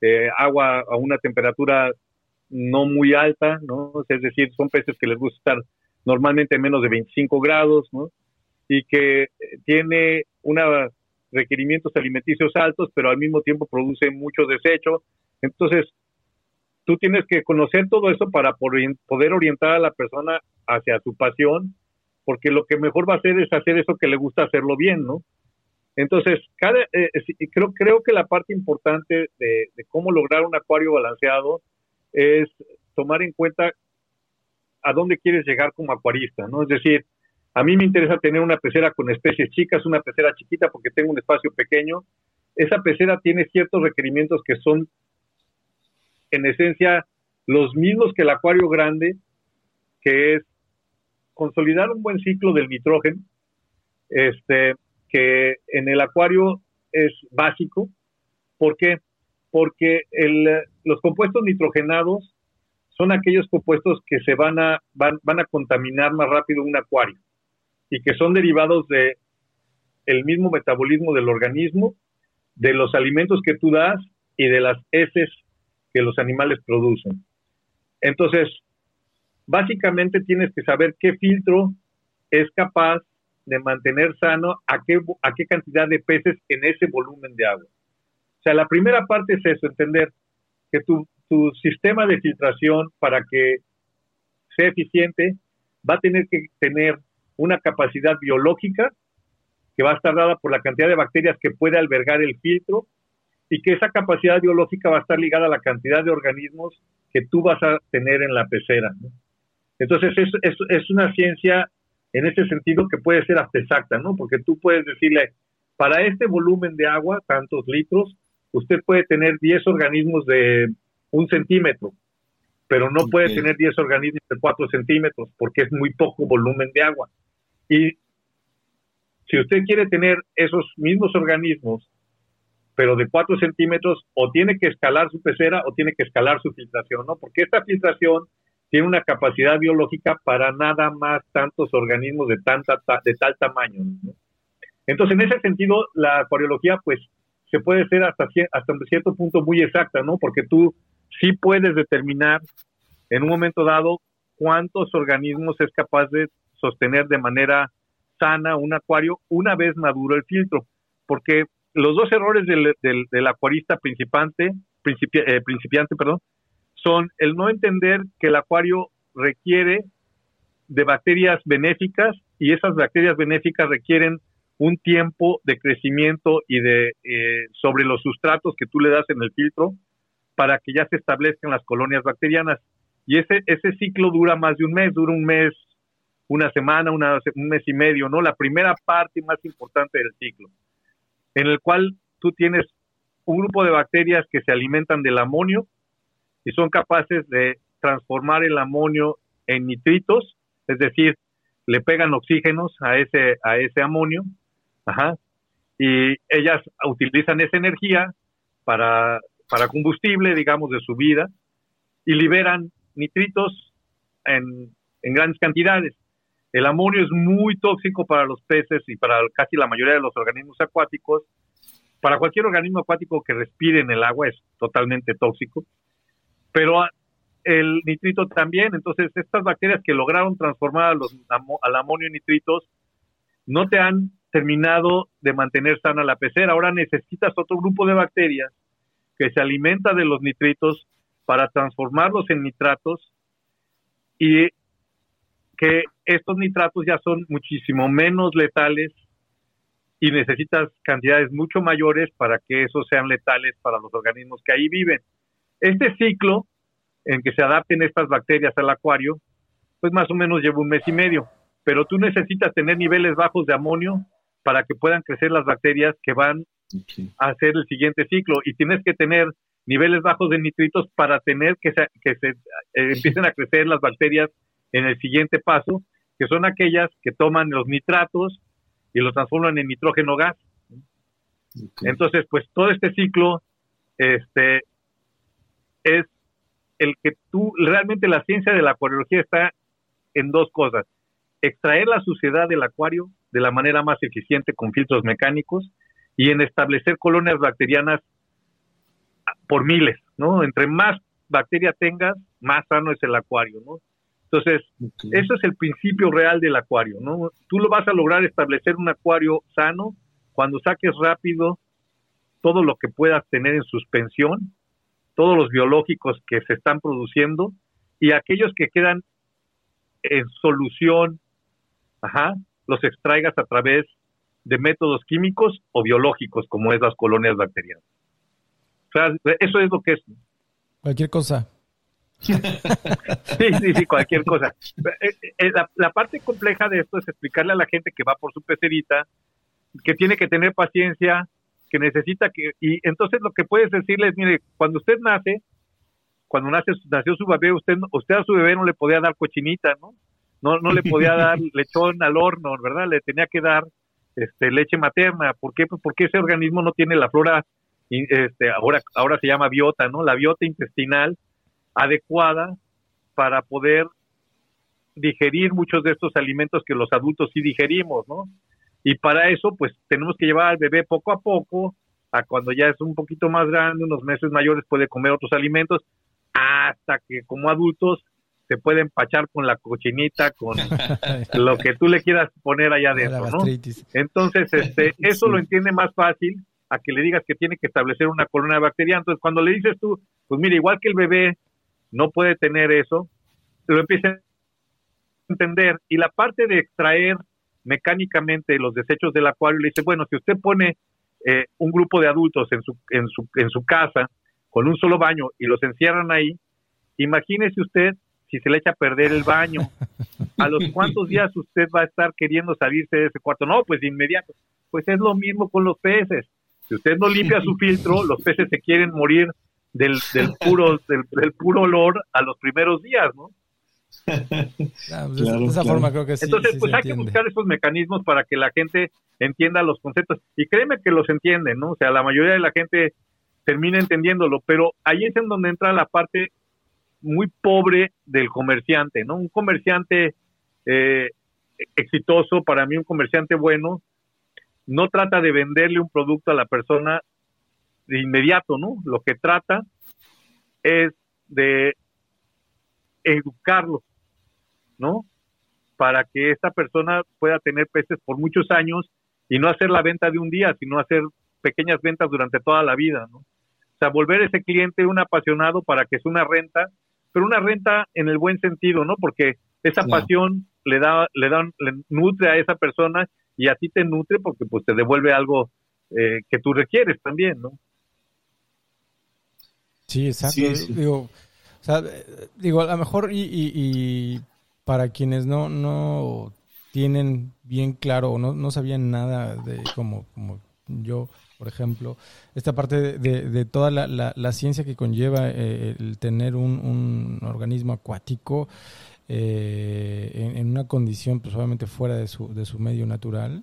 eh, agua a una temperatura no muy alta, ¿no? Es decir, son peces que les gusta estar normalmente menos de 25 grados, ¿no? Y que tiene unos requerimientos alimenticios altos, pero al mismo tiempo produce mucho desecho. Entonces, tú tienes que conocer todo eso para poder orientar a la persona hacia su pasión, porque lo que mejor va a hacer es hacer eso que le gusta hacerlo bien, ¿no? Entonces, cada, eh, creo, creo que la parte importante de, cómo lograr un acuario balanceado es tomar en cuenta a dónde quieres llegar como acuarista, ¿no? Es decir, a mí me interesa tener una pecera con especies chicas, una pecera chiquita porque tengo un espacio pequeño. Esa pecera tiene ciertos requerimientos que son en esencia los mismos que el acuario grande, que es consolidar un buen ciclo del nitrógeno, este, que en el acuario es básico. ¿Por qué? Porque los compuestos nitrogenados son aquellos compuestos que se van a, van, van a contaminar más rápido un acuario y que son derivados de el mismo metabolismo del organismo, de los alimentos que tú das y de las heces que los animales producen. Entonces, básicamente tienes que saber qué filtro es capaz de mantener sano a qué, a qué cantidad de peces en ese volumen de agua. O sea, la primera parte es eso, entender que tu, tu sistema de filtración para que sea eficiente va a tener que tener una capacidad biológica que va a estar dada por la cantidad de bacterias que puede albergar el filtro y que esa capacidad biológica va a estar ligada a la cantidad de organismos que tú vas a tener en la pecera. Entonces, es, es, es, una ciencia en ese sentido que puede ser hasta exacta, ¿no? Porque tú puedes decirle, para este volumen de agua, tantos litros, usted puede tener 10 organismos de un centímetro, pero no puede tener 10 organismos de 4 centímetros porque es muy poco volumen de agua. Y si usted quiere tener esos mismos organismos pero de 4 centímetros, o tiene que escalar su pecera o tiene que escalar su filtración, ¿no? Porque esta filtración tiene una capacidad biológica para nada más tantos organismos de, tanta, de tal tamaño. Entonces, en ese sentido, la acuariología, pues, se puede ser hasta, hasta un cierto punto muy exacta, ¿no? Porque tú sí puedes determinar en un momento dado cuántos organismos es capaz de sostener de manera sana un acuario una vez maduro el filtro. Porque los dos errores del, del, acuarista principiante, eh, principiante perdón, son el no entender que el acuario requiere de bacterias benéficas y esas bacterias benéficas requieren un tiempo de crecimiento y de eh, sobre los sustratos que tú le das en el filtro para que ya se establezcan las colonias bacterianas. Y ese, ese ciclo dura más de un mes, dura un mes, una semana, una, un mes y medio, ¿no? La primera parte más importante del ciclo en el cual tú tienes un grupo de bacterias que se alimentan del amonio y son capaces de transformar el amonio en nitritos, es decir, le pegan oxígenos a ese, a ese amonio, y ellas utilizan esa energía para, para combustible, digamos, de su vida, y liberan nitritos en, en grandes cantidades. El amonio es muy tóxico para los peces y para casi la mayoría de los organismos acuáticos. Para cualquier organismo acuático que respire en el agua es totalmente tóxico. Pero el nitrito también, entonces estas bacterias que lograron transformar al amonio en nitritos no te han terminado de mantener sana la pecera. Ahora necesitas otro grupo de bacterias que se alimenta de los nitritos para transformarlos en nitratos y que estos nitratos ya son muchísimo menos letales y necesitas cantidades mucho mayores para que esos sean letales para los organismos que ahí viven. Este ciclo en que se adapten estas bacterias al acuario, pues más o menos lleva un mes y medio, pero tú necesitas tener niveles bajos de amonio para que puedan crecer las bacterias que van a hacer el siguiente ciclo y tienes que tener niveles bajos de nitritos para tener que se, que se eh, empiecen a crecer las bacterias en el siguiente paso, que son aquellas que toman los nitratos y los transforman en nitrógeno gas. Entonces, pues todo este ciclo este, es el que tú, realmente la ciencia de la acuariología está en dos cosas. Extraer la suciedad del acuario de la manera más eficiente con filtros mecánicos y en establecer colonias bacterianas por miles, ¿no? Entre más bacteria tengas, más sano es el acuario, ¿no? Entonces, eso es el principio real del acuario, ¿no? Tú lo vas a lograr establecer un acuario sano cuando saques rápido todo lo que puedas tener en suspensión, todos los biológicos que se están produciendo y aquellos que quedan en solución, ajá, los extraigas a través de métodos químicos o biológicos, como es las colonias bacterianas. O sea, eso es lo que es. Cualquier cosa. sí, sí, sí, cualquier cosa. Eh, eh, la, parte compleja de esto es explicarle a la gente que va por su pecerita, que tiene que tener paciencia, que necesita que... Y entonces lo que puedes decirles, mire, cuando usted nace, cuando nace, nació su bebé, usted, usted a su bebé no le podía dar cochinita, ¿no? No, no le podía dar lechón al horno, ¿verdad? Le tenía que dar este, leche materna. ¿Por qué? Pues porque ese organismo no tiene la flora, este, ahora, ahora se llama biota, ¿no? La biota intestinal adecuada para poder digerir muchos de estos alimentos que los adultos sí digerimos, ¿no? Y para eso, pues tenemos que llevar al bebé poco a poco, a cuando ya es un poquito más grande, unos meses mayores, puede comer otros alimentos, hasta que como adultos se puede empachar con la cochinita, con lo que tú le quieras poner allá adentro, ¿no? Entonces, este, eso lo entiende más fácil a que le digas que tiene que establecer una colonia de bacterias. Entonces, cuando le dices tú, pues mira, igual que el bebé no puede tener eso, lo empieza a entender. Y la parte de extraer mecánicamente los desechos del acuario, le dice, bueno, si usted pone eh, un grupo de adultos en su, en, su, en su casa con un solo baño y los encierran ahí, imagínese usted si se le echa a perder el baño, a los cuántos días usted va a estar queriendo salirse de ese cuarto. No, pues de inmediato. Pues es lo mismo con los peces. Si usted no limpia su filtro, los peces se quieren morir del, del puro del, puro olor a los primeros días, ¿no? Ah, pues de esa forma creo que sí. Entonces, pues hay que buscar esos mecanismos para que la gente entienda los conceptos. Y créeme que los entienden, ¿no? O sea, la mayoría de la gente termina entendiéndolo, pero ahí es en donde entra la parte muy pobre del comerciante, ¿no? Un comerciante eh, exitoso, para mí un comerciante bueno, no trata de venderle un producto a la persona de inmediato, ¿no? Lo que trata es de educarlo, ¿no? Para que esta persona pueda tener peces por muchos años y no hacer la venta de un día, sino hacer pequeñas ventas durante toda la vida, ¿no? O sea, volver ese cliente un apasionado para que es una renta pero una renta en el buen sentido, ¿no? Porque esa pasión le da, le da, le nutre a esa persona y a ti te nutre porque pues te devuelve algo eh, que tú requieres también, ¿no? Sí, exacto. Digo, o sea, digo, a lo mejor y, y, para quienes no, no tienen bien claro o no, no sabían nada de como, como yo, por ejemplo, esta parte de, toda la, ciencia que conlleva eh, el tener un, organismo acuático eh, en, una condición pues obviamente fuera de su, de su medio natural,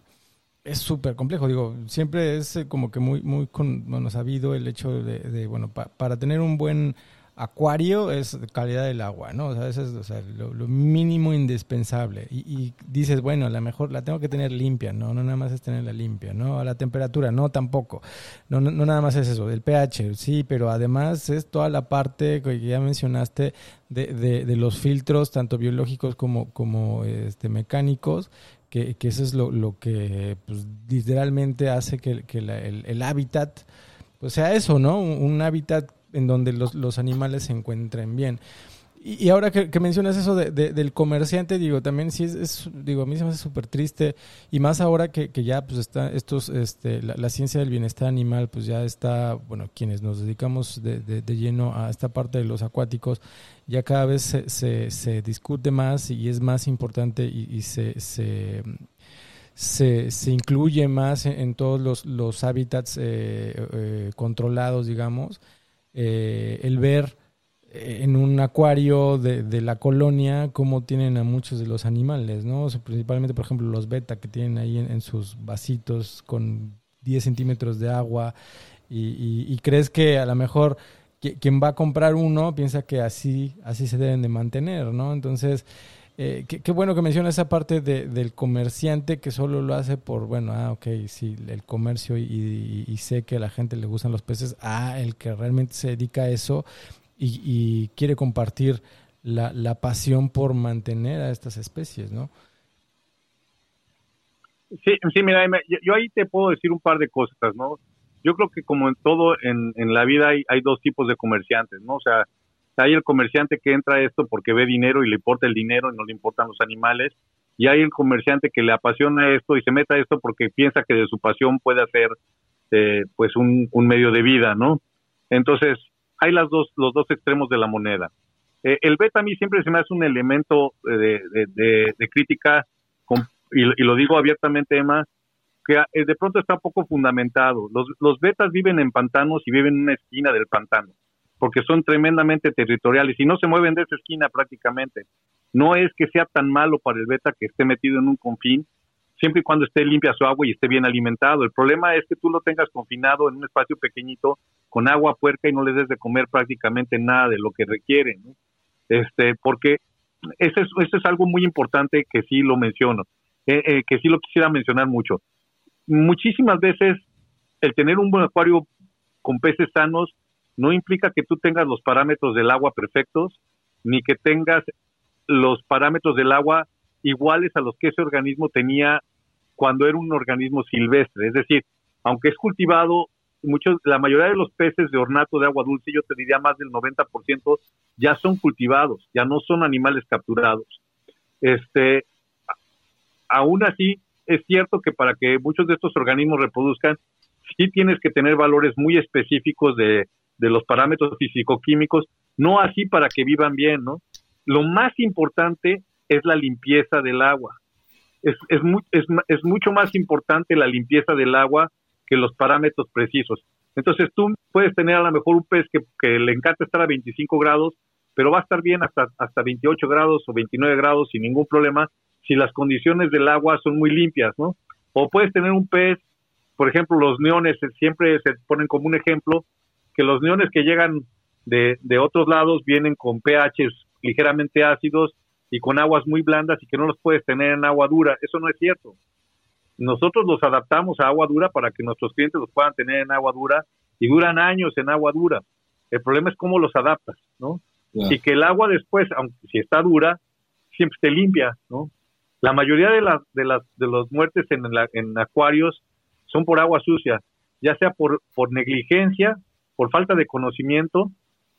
es súper complejo. Digo, siempre es eh, como que muy, muy con, bueno, sabido el hecho de, bueno, para tener un buen acuario es calidad del agua, ¿no? O sea, eso es lo, mínimo indispensable. Y, dices, bueno, a lo mejor la tengo que tener limpia, ¿no? No nada más es tenerla limpia, ¿no? A la temperatura, no, tampoco. No, no, nada más es eso, el pH, sí, pero además es toda la parte que ya mencionaste de, de, los filtros, tanto biológicos como, como este, mecánicos, que, eso es lo, que pues, literalmente hace que, que el, el hábitat pues sea eso, ¿no? Un, hábitat en donde los, los animales se encuentren bien. Y, ahora que, mencionas eso de, del comerciante, digo, también sí es, digo, a mí se me hace súper triste, y más ahora que, ya pues está estos, este, la, ciencia del bienestar animal, pues ya está, bueno, quienes nos dedicamos de, de, lleno a esta parte de los acuáticos, ya cada vez se, se, se discute más y es más importante y, se, se se, se, incluye más en, todos los, los hábitats eh, eh, controlados, digamos, eh, el ver en un acuario de, de, la colonia cómo tienen a muchos de los animales, ¿no? principalmente, por ejemplo, los beta que tienen ahí en, sus vasitos con 10 centímetros de agua y, crees que a lo mejor quien va a comprar uno piensa que así, así se deben de mantener, ¿no? Entonces, eh, qué, bueno que menciona esa parte de, del comerciante que solo lo hace por, bueno, ah, ok, sí, el comercio y, sé que a la gente le gustan los peces, ah, el que realmente se dedica a eso y, quiere compartir la, pasión por mantener a estas especies, ¿no? Sí, sí, mira, yo ahí te puedo decir un par de cosas, ¿no? Yo creo que como en todo en, la vida hay dos tipos de comerciantes, ¿no? O sea, hay el comerciante que entra a esto porque ve dinero y le importa el dinero y no le importan los animales, y hay el comerciante que le apasiona esto y se mete a esto porque piensa que de su pasión puede hacer eh, pues un, medio de vida, ¿no? Entonces, hay las dos, los dos extremos de la moneda. Eh, el beta a mí siempre se me hace un elemento de, de, crítica, y, lo digo abiertamente, Emma, que eh, de pronto está poco fundamentado. Los, los betas viven en pantanos y viven en una esquina del pantano, porque son tremendamente territoriales y no se mueven de esa esquina prácticamente. No es que sea tan malo para el beta que esté metido en un confín, siempre y cuando esté limpia su agua y esté bien alimentado. El problema es que tú lo tengas confinado en un espacio pequeñito con agua puerca y no le des de comer prácticamente nada de lo que requiere, Este, porque eso es, eso es algo muy importante que sí lo menciono, eh, eh, que sí lo quisiera mencionar mucho. Muchísimas veces el tener un buen acuario con peces sanos no implica que tú tengas los parámetros del agua perfectos, ni que tengas los parámetros del agua iguales a los que ese organismo tenía cuando era un organismo silvestre. Es decir, aunque es cultivado, muchos, la mayoría de los peces de ornato de agua dulce, yo te diría más del 90%, ya son cultivados, ya no son animales capturados. Este, aún así, es cierto que para que muchos de estos organismos reproduzcan, sí tienes que tener valores muy específicos de, de los parámetros físico-químicos, no así para que vivan bien, ¿no? Lo más importante es la limpieza del agua. Es, es, es, es mucho más importante la limpieza del agua que los parámetros precisos. Entonces tú puedes tener a lo mejor un pez que, que, le encanta estar a 25 grados, pero va a estar bien hasta, hasta 28 grados o 29 grados sin ningún problema si las condiciones del agua son muy limpias, ¿no? O puedes tener un pez, por ejemplo, los neones siempre se ponen como un ejemplo, que los neones que llegan de, de otros lados vienen con pHs ligeramente ácidos y con aguas muy blandas y que no los puedes tener en agua dura. Eso no es cierto. Nosotros los adaptamos a agua dura para que nuestros clientes los puedan tener en agua dura y duran años en agua dura. El problema es cómo los adaptas, ¿no? Y que el agua después, aunque si está dura, siempre se limpia, ¿no? La mayoría de las de las de las muertes en, en acuarios son por agua sucia, ya sea por por negligencia, por falta de conocimiento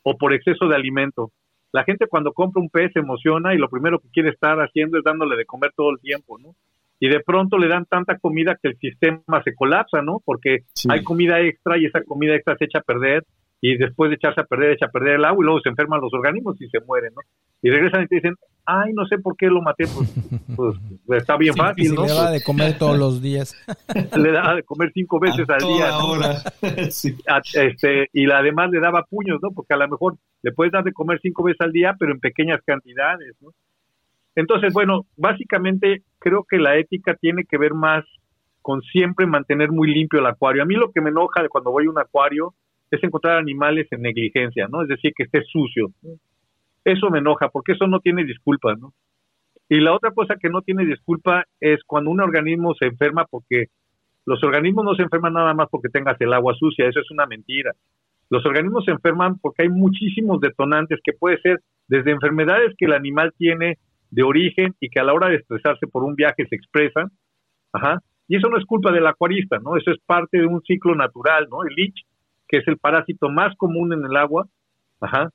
o por exceso de alimento la gente cuando compra un pez se emociona y lo primero que quiere estar haciendo es dándole de comer todo el tiempo, ¿no? Y de pronto le dan tanta comida que el sistema se colapsa, ¿no? Porque hay comida extra y esa comida extra se echa a perder y después de echarse a perder, echa a perder el agua y luego se enferman los organismos y se mueren, ¿no? Y regresan y te dicen, ay, no sé por qué lo maté, pues, pues está bien fácil, ¿no? Le da de comer todos los días. le da de comer cinco veces al día. este, y además le daba puños, ¿no? Porque a lo mejor le puedes dar de comer cinco veces al día, pero en pequeñas cantidades, ¿no? Entonces, bueno, básicamente creo que la ética tiene que ver más con siempre mantener muy limpio el acuario. A mí lo que me enoja de cuando voy a un acuario es encontrar animales en negligencia, ¿no? Es decir, que esté sucio. Eso me enoja, porque eso no tiene disculpa, ¿no? Y la otra cosa que no tiene disculpa es cuando un organismo se enferma porque los organismos no se enferman nada más porque tengas el agua sucia, eso es una mentira. Los organismos se enferman porque hay muchísimos detonantes que puede ser desde enfermedades que el animal tiene de origen y que a la hora de estresarse por un viaje se expresan, ajá, y eso no es culpa del acuarista, ¿no? Eso es parte de un ciclo natural, ¿no? El leech que es el parásito más común en el agua, ajá,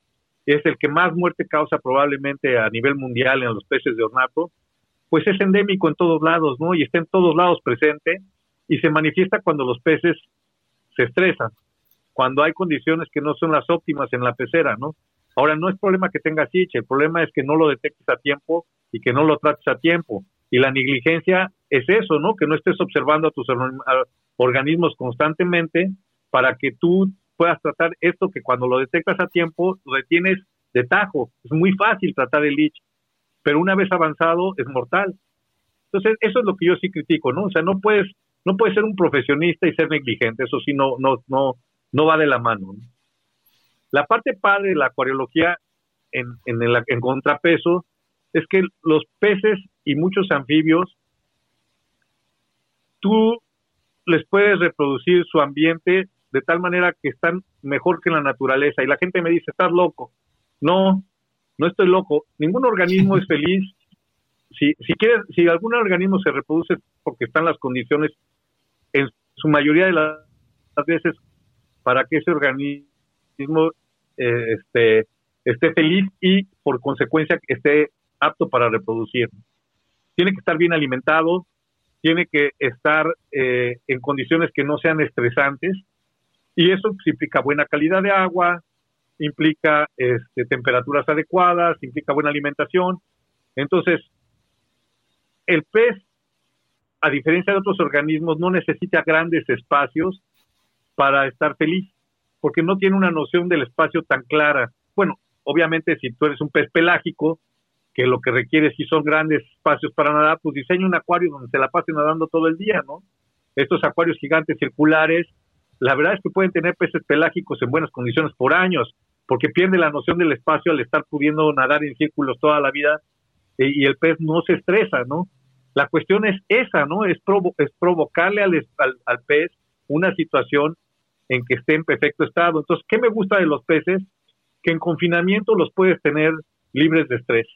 es el que más muerte causa probablemente a nivel mundial en los peces de ornato, pues es endémico en todos lados, ¿no? Y está en todos lados presente y se manifiesta cuando los peces se estresan, cuando hay condiciones que no son las óptimas en la pecera, ¿no? Ahora, no es problema que tengas SICH, el problema es que no lo detectes a tiempo y que no lo trates a tiempo. Y la negligencia es eso, ¿no? Que no estés observando a tus organismos constantemente para que tú puedas tratar esto que cuando lo detectas a tiempo retienes de tajo. Es muy fácil tratar el lich, pero una vez avanzado es mortal. Entonces, eso es lo que yo sí critico, ¿no? O sea, no puedes no puedes ser un profesionista y ser negligente, eso sí no no no no va de la mano. La parte padre de la acuariología en, en, en contrapeso es que los peces y muchos anfibios, tú les puedes reproducir su ambiente de tal manera que están mejor que la naturaleza. Y la gente me dice, estás loco. No, no estoy loco. Ningún organismo es feliz. Si, si, quieres, si algún organismo se reproduce porque están las condiciones, en su mayoría de las veces, para que ese organismo eh, esté, esté feliz y por consecuencia esté apto para reproducir. Tiene que estar bien alimentado, tiene que estar eh, en condiciones que no sean estresantes y eso implica buena calidad de agua, implica este, temperaturas adecuadas, implica buena alimentación. Entonces, el pez, a diferencia de otros organismos, no necesita grandes espacios para estar feliz, porque no tiene una noción del espacio tan clara. Bueno, obviamente si tú eres un pez pelágico, que lo que requiere si son grandes espacios para nadar, pues diseña un acuario donde se la pase nadando todo el día, ¿no? Estos acuarios gigantes circulares, la verdad es que pueden tener peces pelágicos en buenas condiciones por años, porque pierde la noción del espacio al estar pudiendo nadar en círculos toda la vida eh, y el pez no se estresa, ¿no? La cuestión es esa, ¿no? Es, es provocarle al, al, pez una situación en que esté en perfecto estado. Entonces, ¿qué me gusta de los peces? Que en confinamiento los puedes tener libres de estrés.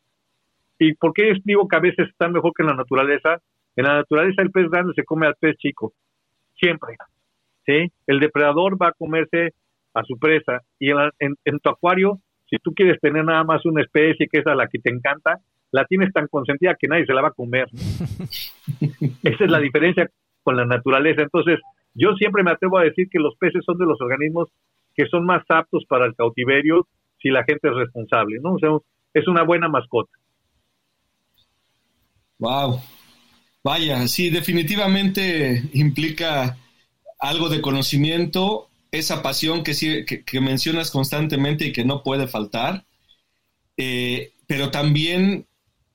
¿Y por qué digo que a veces están mejor que en la naturaleza? En la naturaleza el pez grande se come al pez chico, siempre. ¿Sí? El depredador va a comerse a su presa y en, tu acuario, si tú quieres tener nada más una especie que es a la que te encanta, la tienes tan consentida que nadie se la va a comer. Esa es la diferencia con la naturaleza. Entonces, yo siempre me atrevo a decir que los peces son de los organismos que son más aptos para el cautiverio si la gente es responsable, ¿no? O sea, es una buena mascota. Wow. Vaya, sí, definitivamente implica algo de conocimiento, esa pasión que, mencionas constantemente y que no puede faltar, eh, pero también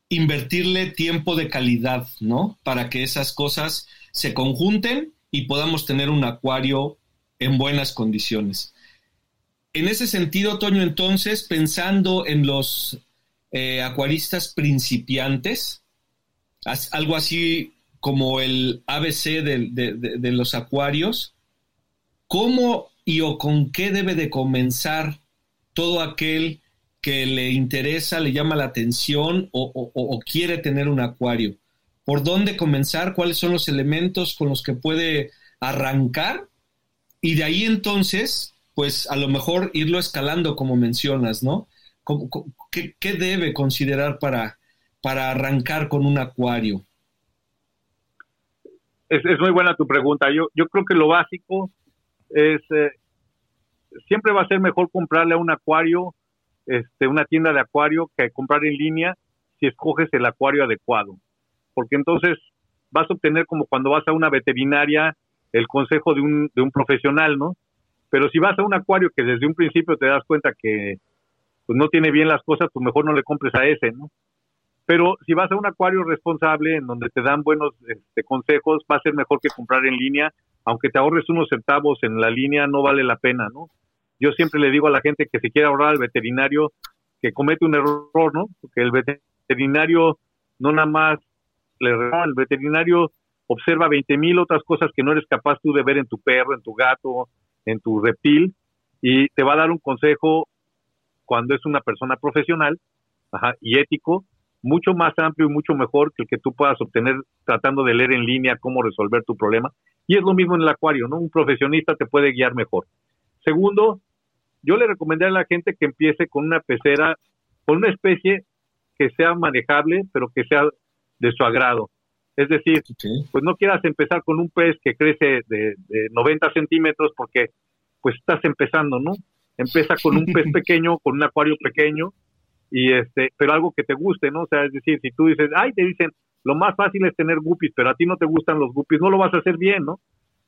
invertirle tiempo de calidad, ¿no? Para que esas cosas se conjunten y podamos tener un acuario en buenas condiciones. En ese sentido, Toño, entonces, pensando en los eh, acuaristas principiantes, algo así como el ABC de, los acuarios, ¿cómo y o con qué debe de comenzar todo aquel que le interesa, le llama la atención o, quiere tener un acuario? ¿Por dónde comenzar? ¿Cuáles son los elementos con los que puede arrancar? Y de ahí entonces, pues a lo mejor irlo escalando como mencionas, ¿no? ¿Qué, qué debe considerar para, para arrancar con un acuario? Es, muy buena tu pregunta. Yo, yo creo que lo básico es, eh, siempre va a ser mejor comprarle a un acuario, este, una tienda de acuario, que comprar en línea si escoges el acuario adecuado. Porque entonces vas a obtener como cuando vas a una veterinaria el consejo de un, de un profesional, ¿no? Pero si vas a un acuario que desde un principio te das cuenta que pues, no tiene bien las cosas, pues mejor no le compres a ese, ¿no? Pero si vas a un acuario responsable en donde te dan buenos este, consejos, va a ser mejor que comprar en línea, aunque te ahorres unos centavos en la línea, no vale la pena, ¿no? Yo siempre le digo a la gente que se quiere ahorrar al veterinario que comete un error, ¿no? Porque el veterinario no nada más le el veterinario observa 20 mil otras cosas que no eres capaz tú de ver en tu perro, en tu gato, en tu reptil, y te va a dar un consejo cuando es una persona profesional y ético mucho más amplio y mucho mejor que el que tú puedas obtener tratando de leer en línea cómo resolver tu problema. Y es lo mismo en el acuario, ¿no? Un profesionista te puede guiar mejor. Segundo, yo le recomendaría a la gente que empiece con una pecera, con una especie que sea manejable, pero que sea de su agrado. Es decir, pues no quieras empezar con un pez que crece de, 90 centímetros porque pues estás empezando, ¿no? Empieza con un pez pequeño, con un acuario pequeño, y este, pero algo que te guste, ¿no? O sea, es decir, si tú dices, ay, te dicen, lo más fácil es tener guppies, pero a ti no te gustan los guppies, no lo vas a hacer bien, ¿no?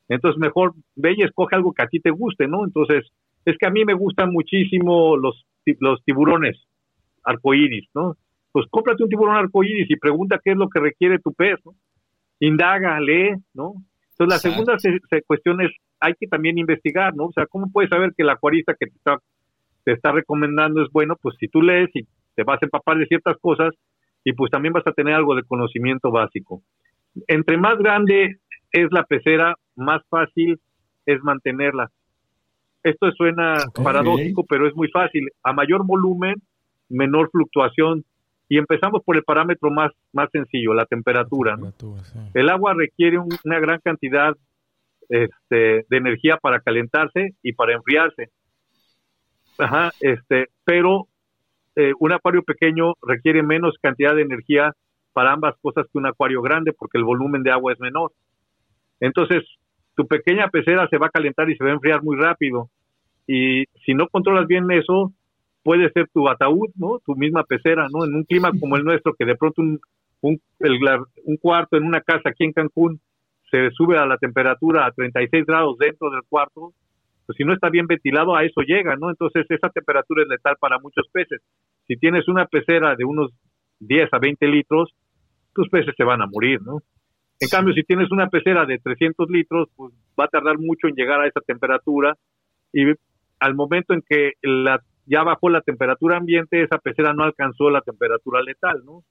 Entonces mejor ve y escoge algo que a ti te guste, ¿no? Entonces, es que a mí me gustan muchísimo los, los tiburones arcoíris, ¿no? Pues cómprate un tiburón arcoíris y pregunta qué es lo que requiere tu pez, ¿no? Indaga, lee, ¿no? Entonces, la segunda cuestión es, hay que también investigar, ¿no? O sea, ¿cómo puedes saber que el acuarista que te está, te está recomendando es bueno? Pues si tú lees y te vas a empapar de ciertas cosas y pues también vas a tener algo de conocimiento básico. Entre más grande es la pecera, más fácil es mantenerla. Esto suena paradójico, pero es muy fácil. A mayor volumen, menor fluctuación. Y empezamos por el parámetro más, más sencillo, la temperatura. El agua requiere una gran cantidad este, de energía para calentarse y para enfriarse. Ajá, este, pero eh, un acuario pequeño requiere menos cantidad de energía para ambas cosas que un acuario grande porque el volumen de agua es menor. Entonces, tu pequeña pecera se va a calentar y se va a enfriar muy rápido. Y si no controlas bien eso, puede ser tu ataúd, ¿no? Tu misma pecera, ¿no? En un clima como el nuestro, que de pronto un, un, un cuarto en una casa aquí en Cancún se sube a la temperatura a 36 grados dentro del cuarto, pues si no está bien ventilado, a eso llega, ¿no? Entonces esa temperatura es letal para muchos peces. Si tienes una pecera de unos 10 a 20 litros, tus peces se van a morir, ¿no? En cambio, si tienes una pecera de 300 litros, pues va a tardar mucho en llegar a esa temperatura y al momento en que la, ya bajó la temperatura ambiente, esa pecera no alcanzó la temperatura letal, ¿no?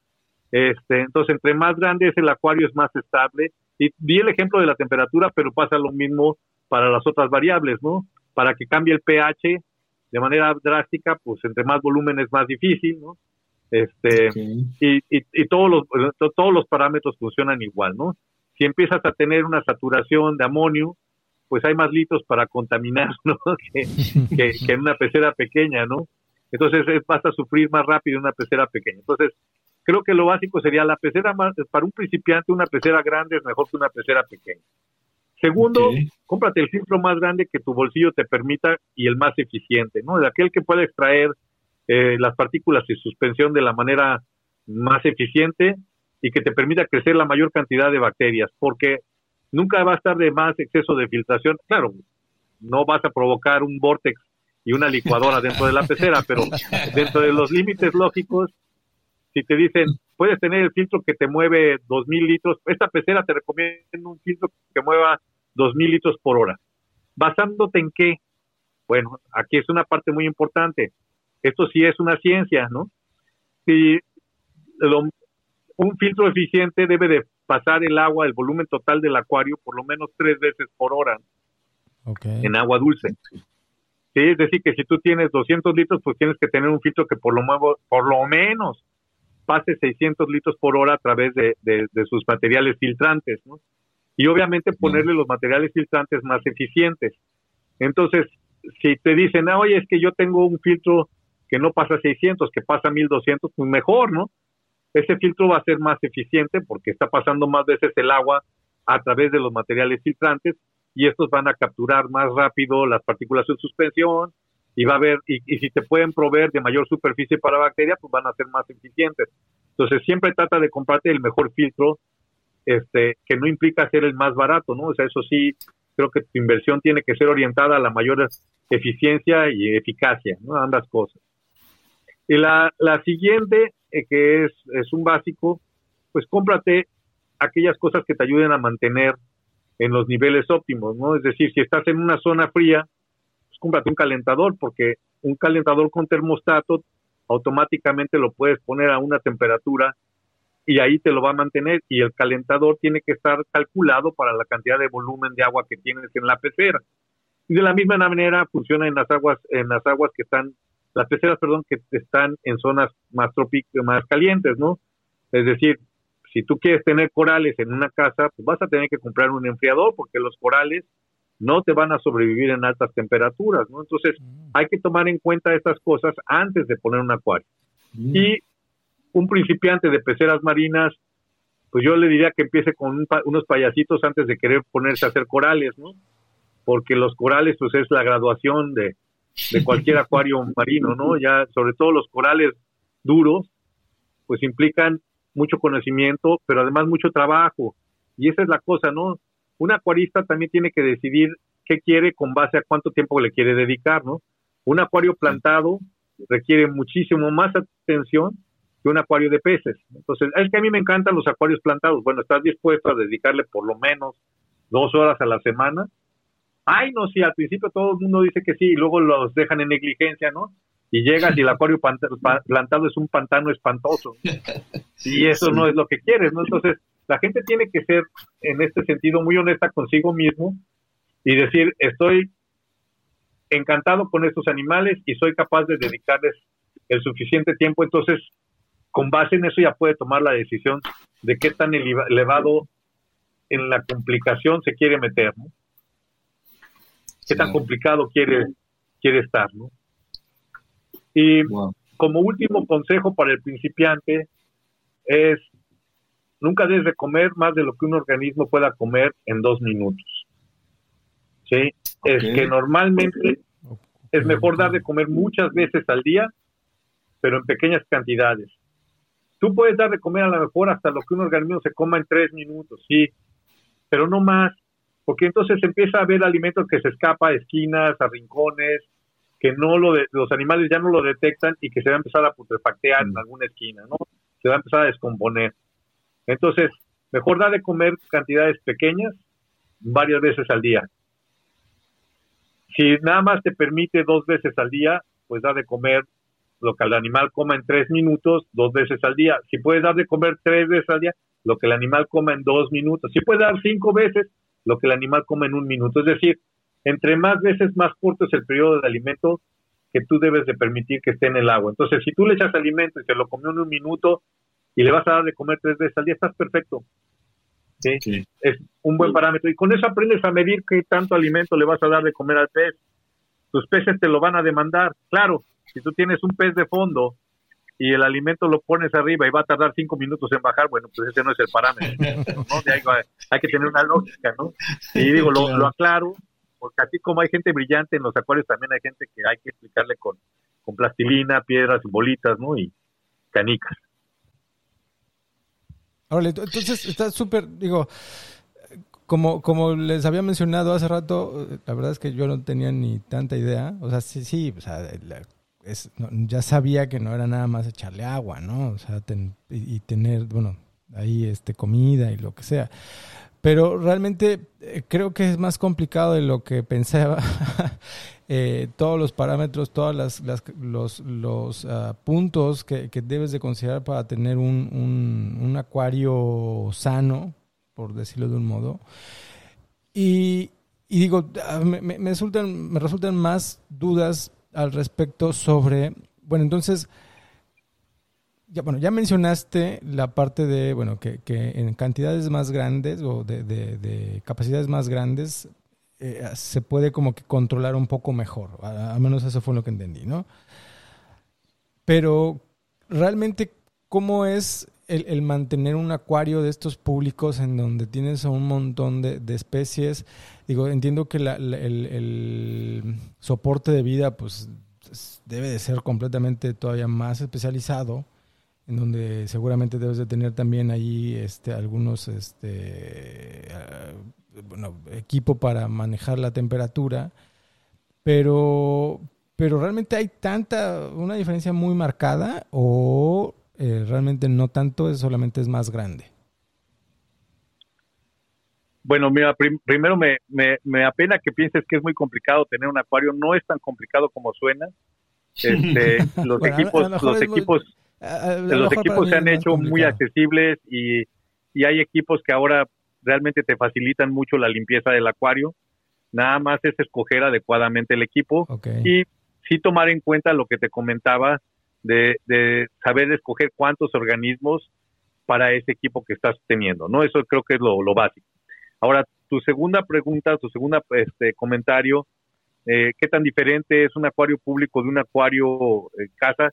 Este, entonces, entre más grande es el acuario, es más estable. Y di el ejemplo de la temperatura, pero pasa lo mismo para las otras variables, ¿no? Para que cambie el pH de manera drástica, pues entre más volumen es más difícil, ¿no? Este, y, y, todos, los, todos los parámetros funcionan igual, ¿no? Si empiezas a tener una saturación de amonio, pues hay más litros para contaminar, ¿no? que, que, en una pecera pequeña, ¿no? Entonces vas a sufrir más rápido en una pecera pequeña. Entonces, creo que lo básico sería la pecera más, para un principiante, una pecera grande es mejor que una pecera pequeña. Segundo, cómprate el filtro más grande que tu bolsillo te permita y el más eficiente, ¿no? De aquel que puede extraer eh, las partículas y suspensión de la manera más eficiente y que te permita crecer la mayor cantidad de bacterias, porque nunca va a estar de más exceso de filtración. Claro, no vas a provocar un vortex y una licuadora dentro de la pecera, pero dentro de los límites lógicos, si te dicen, puedes tener el filtro que te mueve 2.000 litros, esta pecera te recomienda un filtro que mueva 2.000 litros por hora. ¿Basándote en qué? Bueno, aquí es una parte muy importante esto sí es una ciencia, ¿no? Si un filtro eficiente debe de pasar el agua, el volumen total del acuario, por lo menos tres veces por hora en agua dulce. Sí, es decir, que si tú tienes 200 litros, pues tienes que tener un filtro que por lo, por lo menos pase 600 litros por hora a través de, sus materiales filtrantes, ¿no? Y obviamente ponerle los materiales filtrantes más eficientes. Entonces, si te dicen, ah, oye, es que yo tengo un filtro que no pasa 600, que pasa 1200, pues mejor, ¿no? Ese filtro va a ser más eficiente porque está pasando más veces el agua a través de los materiales filtrantes y estos van a capturar más rápido las partículas en suspensión y va a haber, y, si te pueden proveer de mayor superficie para bacteria, pues van a ser más eficientes. Entonces siempre trata de comprarte el mejor filtro, este, que no implica ser el más barato, ¿no? O sea, eso sí, creo que tu inversión tiene que ser orientada a la mayor eficiencia y eficacia, ¿no? Ambas cosas. Y la, la siguiente, eh, que es, es un básico, pues cómprate aquellas cosas que te ayuden a mantener en los niveles óptimos, ¿no? Es decir, si estás en una zona fría, pues cómprate un calentador, porque un calentador con termostato automáticamente lo puedes poner a una temperatura y ahí te lo va a mantener y el calentador tiene que estar calculado para la cantidad de volumen de agua que tienes en la pecera. Y de la misma manera funciona en las aguas en las aguas que están las peceras, perdón, que están en zonas más más calientes, ¿no? Es decir, si tú quieres tener corales en una casa, pues vas a tener que comprar un enfriador porque los corales no te van a sobrevivir en altas temperaturas, ¿no? Entonces, mm. hay que tomar en cuenta estas cosas antes de poner un acuario. Mm. Y un principiante de peceras marinas, pues yo le diría que empiece con unos payasitos antes de querer ponerse a hacer corales, ¿no? Porque los corales, pues es la graduación de, de cualquier acuario marino, ¿no? Ya, sobre todo los corales duros, pues implican mucho conocimiento, pero además mucho trabajo. Y esa es la cosa, ¿no? Un acuarista también tiene que decidir qué quiere con base a cuánto tiempo le quiere dedicar, ¿no? Un acuario plantado requiere muchísimo más atención que un acuario de peces. Entonces, es que a mí me encantan los acuarios plantados. Bueno, ¿estás dispuesto a dedicarle por lo menos dos horas a la semana? Ay, no, sí, al principio todo el mundo dice que sí y luego los dejan en negligencia, ¿no? Y llegas y el acuario plantado es un pantano espantoso. Y eso no es lo que quieres, ¿no? Entonces, la gente tiene que ser en este sentido muy honesta consigo mismo y decir, estoy encantado con estos animales y soy capaz de dedicarles el suficiente tiempo, entonces con base en eso ya puede tomar la decisión de qué tan elevado en la complicación se quiere meter, ¿no? Qué tan complicado quiere, quiere estar, ¿no? Y como último consejo para el principiante es nunca debes de comer más de lo que un organismo pueda comer en dos minutos. ¿Sí? Es que normalmente es mejor dar de comer muchas veces al día, pero en pequeñas cantidades. Tú puedes dar de comer a lo mejor hasta lo que un organismo se coma en tres minutos, sí, pero no más, porque entonces empieza a haber alimentos que se escapa a esquinas, a rincones, que no lo de, los animales ya no lo detectan y que se va a empezar a putrefactear en mm. alguna esquina, ¿no? Se va a empezar a descomponer. Entonces, mejor da de comer cantidades pequeñas varias veces al día. Si nada más te permite dos veces al día, pues da de comer lo que el animal coma en tres minutos, dos veces al día. Si puedes dar de comer tres veces al día, lo que el animal coma en dos minutos. Si puedes dar cinco veces, lo que el animal come en un minuto. Es decir, entre más veces más corto es el periodo de alimento que tú debes de permitir que esté en el agua. Entonces, si tú le echas alimento y se lo comió en un minuto y le vas a dar de comer tres veces al día, estás perfecto. ¿sí? Es un buen parámetro. Y con eso aprendes a medir qué tanto alimento le vas a dar de comer al pez. Tus peces te lo van a demandar. Claro, si tú tienes un pez de fondo y el alimento lo pones arriba y va a tardar cinco minutos en bajar, bueno, pues ese no es el parámetro. hay, que tener una lógica, ¿no? Y digo, lo, aclaro, porque así como hay gente brillante en los acuarios, también hay gente que hay que explicarle con, con plastilina, piedras y bolitas, ¿no? Y canicas. entonces está súper, digo, como, como les había mencionado hace rato, la verdad es que yo no tenía ni tanta idea. O sea, sí, sí, o sea, ya sabía que no era nada más echarle agua, ¿no? O sea, y, tener, bueno, ahí este, comida y lo que sea. Pero realmente eh, creo que es más complicado de lo que pensaba. Eh, todos los parámetros, todos las, los, los ah, puntos que, debes de considerar para tener un, acuario sano, por decirlo de un modo. Y, y digo, ah, me, me, resultan, me resultan más dudas al respecto sobre, bueno, entonces, ya, bueno, ya mencionaste la parte de, bueno, que, en cantidades más grandes o de, capacidades más grandes eh, se puede como que controlar un poco mejor, al menos eso fue lo que entendí, ¿no? Pero realmente, ¿cómo es el, mantener un acuario de estos públicos en donde tienes un montón de, especies? Digo, entiendo que el, soporte de vida pues debe de ser completamente todavía más especializado, en donde seguramente debes de tener también ahí este, algunos este, eh, bueno, equipo para manejar la temperatura, pero, pero realmente hay tanta, una diferencia muy marcada o realmente no tanto, es solamente es más grande? Bueno, mira, primero me, me, me, apena que pienses que es muy complicado tener un acuario. No es tan complicado como suena. Este, los equipos, los equipos, los equipos se han hecho muy accesibles y, y hay equipos que ahora realmente te facilitan mucho la limpieza del acuario. Nada más es escoger adecuadamente el equipo y sí tomar en cuenta lo que te comentaba de, saber escoger cuántos organismos para ese equipo que estás teniendo, ¿no? Eso creo que es lo, básico. Ahora, tu segunda pregunta, tu segunda este, comentario, eh, ¿qué tan diferente es un acuario público de un acuario en casa?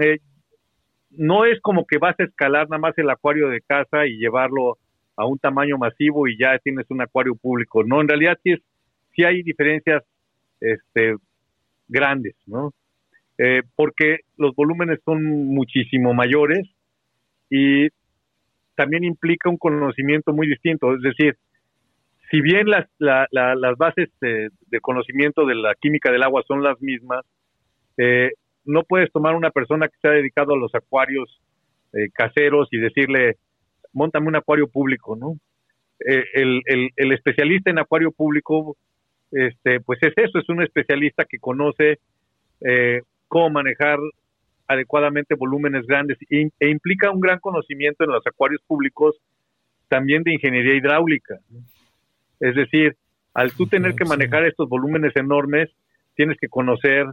Eh, no es como que vas a escalar nada más el acuario de casa y llevarlo a un tamaño masivo y ya tienes un acuario público. No, en realidad sí, es, sí hay diferencias este, grandes, ¿no? Eh, porque los volúmenes son muchísimo mayores y también implica un conocimiento muy distinto. Es decir, si bien las, las bases de, conocimiento de la química del agua son las mismas, eh, no puedes tomar una persona que se ha dedicado a los acuarios eh, caseros y decirle, montame un acuario público, ¿no? Eh, el, el, especialista en acuario público, este, pues es eso, es un especialista que conoce cómo manejar adecuadamente volúmenes grandes e implica un gran conocimiento en los acuarios públicos también de ingeniería hidráulica. Es decir, al tú tener que manejar estos volúmenes enormes, tienes que conocer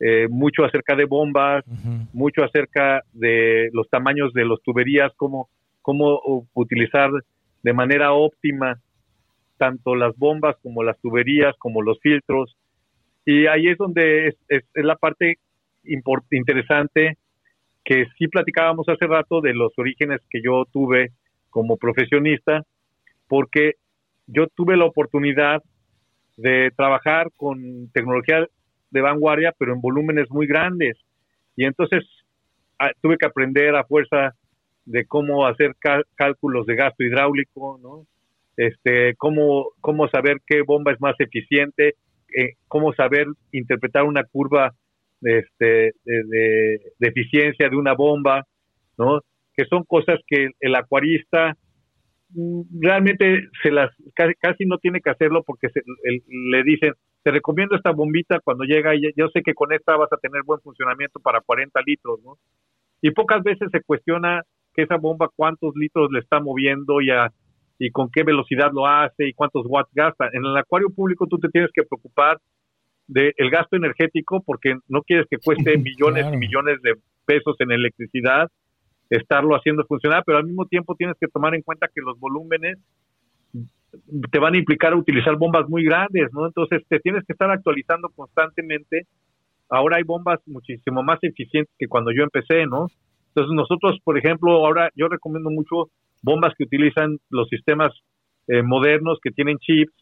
eh, mucho acerca de bombas, mucho acerca de los tamaños de las tuberías, cómo, cómo utilizar de manera óptima tanto las bombas como las tuberías, como los filtros. Y ahí es donde es la parte interesante que sí platicábamos hace rato de los orígenes que yo tuve como profesionista, porque yo tuve la oportunidad de trabajar con tecnología de vanguardia, pero en volúmenes muy grandes. Y entonces ah, tuve que aprender a fuerza de cómo hacer cálculos de gasto hidráulico, ¿no? Este, cómo, cómo saber qué bomba es más eficiente, eh, cómo saber interpretar una curva este, de, eficiencia de una bomba, ¿no? Que son cosas que el acuarista mm, realmente se las casi, no tiene que hacerlo porque le dicen te recomiendo esta bombita cuando llega y yo sé que con esta vas a tener buen funcionamiento para 40 litros, ¿no? Y pocas veces se cuestiona que esa bomba cuántos litros le está moviendo y, y con qué velocidad lo hace y cuántos watts gasta. En el acuario público tú te tienes que preocupar del el gasto energético porque no quieres que cueste millones y millones de pesos en electricidad estarlo haciendo funcionar, pero al mismo tiempo tienes que tomar en cuenta que los volúmenes te van a implicar utilizar bombas muy grandes, ¿no? Entonces te tienes que estar actualizando constantemente. Ahora hay bombas muchísimo más eficientes que cuando yo empecé, ¿no? Entonces nosotros, por ejemplo, ahora yo recomiendo mucho bombas que utilizan los sistemas eh, modernos que tienen chips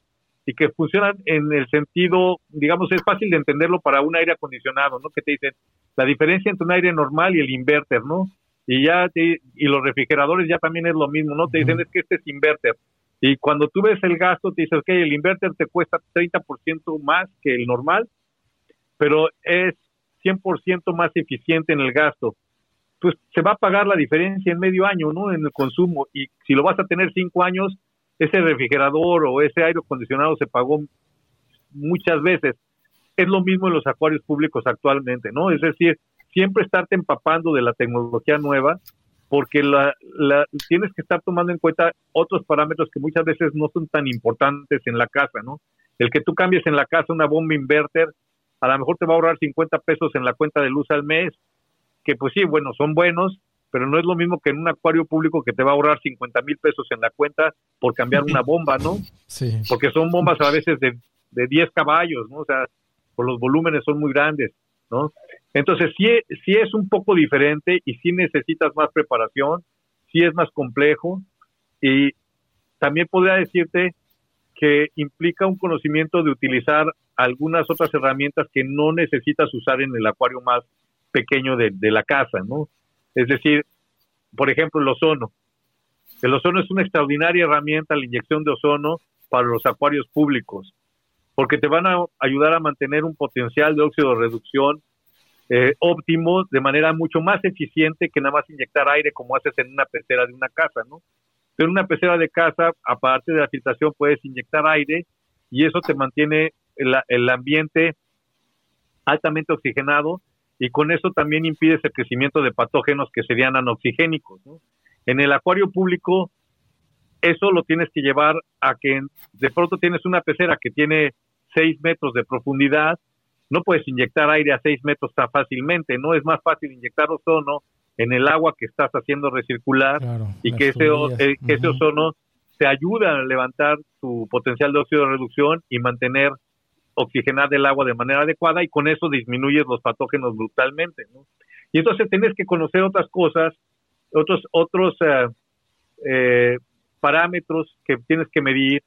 y que funcionan en el sentido, digamos, es fácil de entenderlo para un aire acondicionado, ¿no? Que te dicen la diferencia entre un aire normal y el inverter, ¿no? Y ya y los refrigeradores ya también es lo mismo, ¿no? Te dicen es que este es inverter. Y cuando tú ves el gasto, te dices, ok, el inverter te cuesta 30% más que el normal, pero es 100% más eficiente en el gasto. Pues se va a pagar la diferencia en medio año, ¿no? En el consumo. Y si lo vas a tener cinco años, ese refrigerador o ese aire acondicionado se pagó muchas veces. Es lo mismo en los acuarios públicos actualmente, ¿no? Es decir, siempre estarte empapando de la tecnología nueva porque la, tienes que estar tomando en cuenta otros parámetros que muchas veces no son tan importantes en la casa, ¿no? El que tú cambies en la casa una bomba inverter, a lo mejor te va a ahorrar 50 pesos en la cuenta de luz al mes, que pues sí, bueno, son buenos, pero no es lo mismo que en un acuario público que te va a ahorrar 50 mil pesos en la cuenta por cambiar una bomba, ¿no? Sí. Porque son bombas a veces de, de 10 caballos, ¿no? O sea, por los volúmenes son muy grandes, ¿no? Entonces, sí, sí es un poco diferente y sí necesitas más preparación, sí es más complejo y también podría decirte que implica un conocimiento de utilizar algunas otras herramientas que no necesitas usar en el acuario más pequeño de, de la casa, ¿no? Es decir, por ejemplo, el ozono. El ozono es una extraordinaria herramienta, la inyección de ozono para los acuarios públicos, porque te van a ayudar a mantener un potencial de óxido de reducción eh, óptimo de manera mucho más eficiente que nada más inyectar aire como haces en una pecera de una casa, ¿no? Pero en una pecera de casa, aparte de la filtración, puedes inyectar aire y eso te mantiene el, el ambiente altamente oxigenado y con eso también impides el crecimiento de patógenos que serían anoxigénicos. En el acuario público, eso lo tienes que llevar a que de pronto tienes una pecera que tiene 6 metros de profundidad, no puedes inyectar aire a 6 metros tan fácilmente, no es más fácil inyectar ozono en el agua que estás haciendo recircular y que ese, eh, que ese ozono te ayuda a levantar tu potencial de óxido de reducción y mantener oxigenar el agua de manera adecuada y con eso disminuyes los patógenos brutalmente. Y entonces tienes que conocer otras cosas, otros, otros eh, eh, parámetros que tienes que medir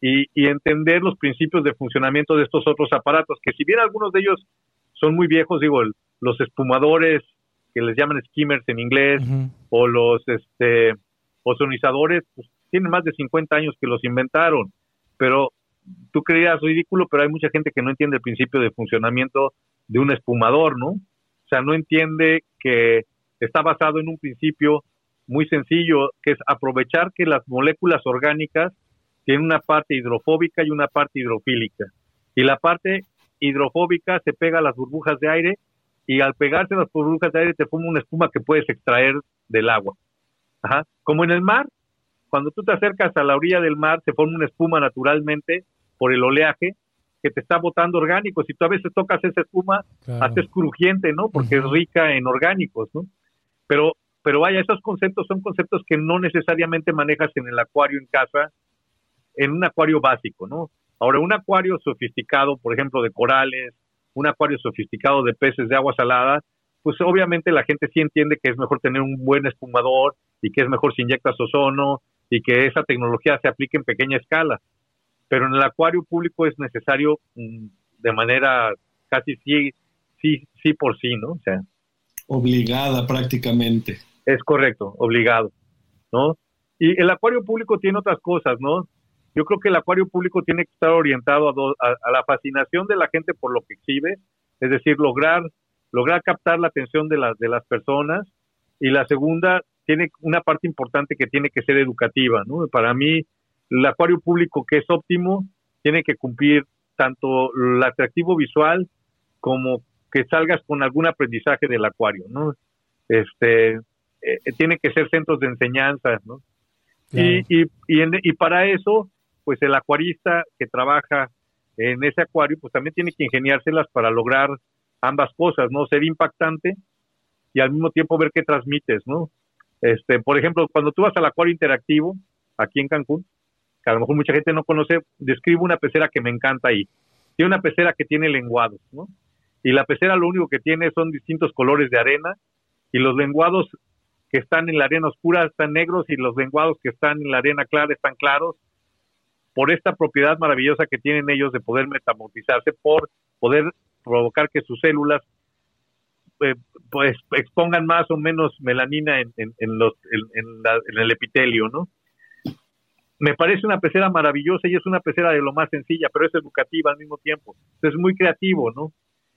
y, entender los principios de funcionamiento de estos otros aparatos, que si bien algunos de ellos son muy viejos, digo, los espumadores, que les llaman skimmers en inglés, o los este, ozonizadores, pues, tienen más de 50 años que los inventaron, pero tú creías ridículo, pero hay mucha gente que no entiende el principio de funcionamiento de un espumador, ¿no? O sea, no entiende que está basado en un principio muy sencillo, que es aprovechar que las moléculas orgánicas tienen una parte hidrofóbica y una parte hidrofílica. Y la parte hidrofóbica se pega a las burbujas de aire y al pegarse a las burbujas de aire te forma una espuma que puedes extraer del agua. Ajá. Como en el mar, cuando tú te acercas a la orilla del mar, se forma una espuma naturalmente por el oleaje que te está botando orgánicos. Y tú a veces tocas esa espuma, haces crujiente, ¿no? Porque es rica en orgánicos, ¿no? Pero, pero vaya, esos conceptos son conceptos que no necesariamente manejas en el acuario en casa, en un acuario básico, ¿no? Ahora, un acuario sofisticado, por ejemplo, de corales, un acuario sofisticado de peces de agua salada, pues obviamente la gente sí entiende que es mejor tener un buen espumador y que es mejor si inyectas ozono y que esa tecnología se aplique en pequeña escala. Pero en el acuario público es necesario mm, de manera casi sí, sí, sí por sí, ¿no? O sea, obligada prácticamente. Es correcto, obligado, ¿no? Y el acuario público tiene otras cosas, ¿no? Yo creo que el acuario público tiene que estar orientado a, a, la fascinación de la gente por lo que exhibe, es decir, lograr lograr captar la atención de las de las personas y la segunda tiene una parte importante que tiene que ser educativa, ¿no? Para mí, el acuario público que es óptimo tiene que cumplir tanto el atractivo visual como que salgas con algún aprendizaje del acuario, ¿no? Este, eh, tiene que ser centros de enseñanza, ¿no? Y, y, y, y para eso, pues el acuarista que trabaja en ese acuario, pues también tiene que ingeniárselas para lograr ambas cosas, ¿no? Ser impactante y al mismo tiempo ver qué transmites, ¿no? Este, por ejemplo, cuando tú vas al acuario interactivo, aquí en Cancún, que a lo mejor mucha gente no conoce, describo una pecera que me encanta ahí. Tiene una pecera que tiene lenguados, ¿no? Y la pecera lo único que tiene son distintos colores de arena y los lenguados que están en la arena oscura están negros y los lenguados que están en la arena clara están claros por esta propiedad maravillosa que tienen ellos de poder metamorfizarse, por poder provocar que sus células eh, pues expongan más o menos melanina en, en, los, en, el epitelio, ¿no? Me parece una pecera maravillosa y es una pecera de lo más sencilla, pero es educativa al mismo tiempo. Es muy creativo, ¿no?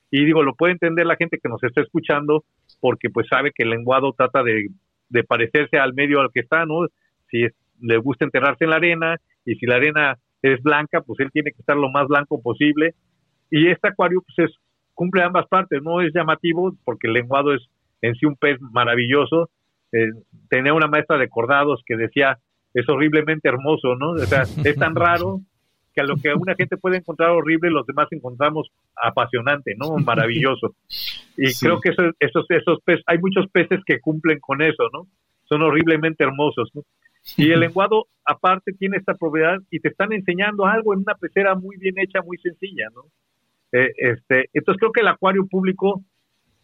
Y digo, lo puede entender la gente que nos está escuchando porque pues sabe que el lenguado trata de, de parecerse al medio al que está, ¿no? Si le gusta enterrarse en la arena y si la arena es blanca, pues él tiene que estar lo más blanco posible. Y este acuario pues es cumple ambas partes, no es llamativo porque el lenguado es en sí un pez maravilloso. Eh, tenía una maestra de cordados que decía, es horriblemente hermoso, ¿no? O sea, es tan raro que a lo que una gente puede encontrar horrible, los demás encontramos apasionante, ¿no? Maravilloso. Y creo que esos, esos, esos peces, hay muchos peces que cumplen con eso, ¿no? Son horriblemente hermosos, ¿no? Y el lenguado, aparte, tiene esta propiedad y te están enseñando algo en una pecera muy bien hecha, muy sencilla, ¿no? Eh, este, entonces creo que el acuario público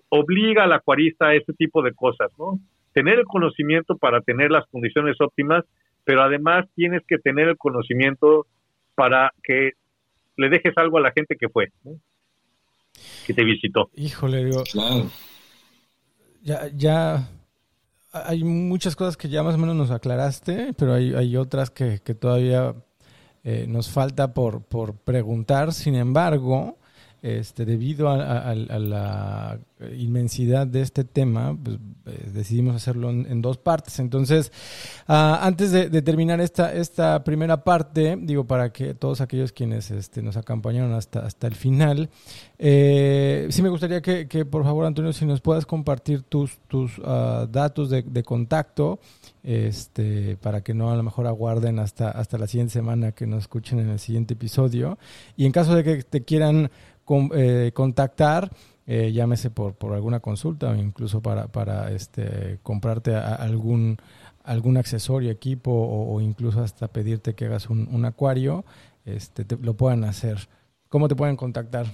obliga al acuarista a ese tipo de cosas, ¿no? Tener el conocimiento para tener las condiciones óptimas, pero además tienes que tener el conocimiento para que le dejes algo a la gente que fue, que te visitó. Híjole, digo, ya, ya hay muchas cosas que ya más o menos nos aclaraste, pero hay, hay otras que, que todavía eh, nos falta por, por preguntar. Sin embargo, este, debido a, la inmensidad de este tema, pues, eh, decidimos hacerlo en, dos partes. Entonces, ah, antes de, terminar esta, esta primera parte, digo, para que todos aquellos quienes este, nos acompañaron hasta, hasta el final, eh, sí me gustaría que, por favor, Antonio, si nos puedas compartir tus, tus ah, datos de, de, contacto, este, para que no a lo mejor aguarden hasta, hasta la siguiente semana que nos escuchen en el siguiente episodio. Y en caso de que te quieran eh, contactar, eh, llámese por, por alguna consulta o incluso para, para este, comprarte algún algún accesorio, equipo o, incluso hasta pedirte que hagas un, acuario, este, lo puedan hacer. ¿Cómo te pueden contactar?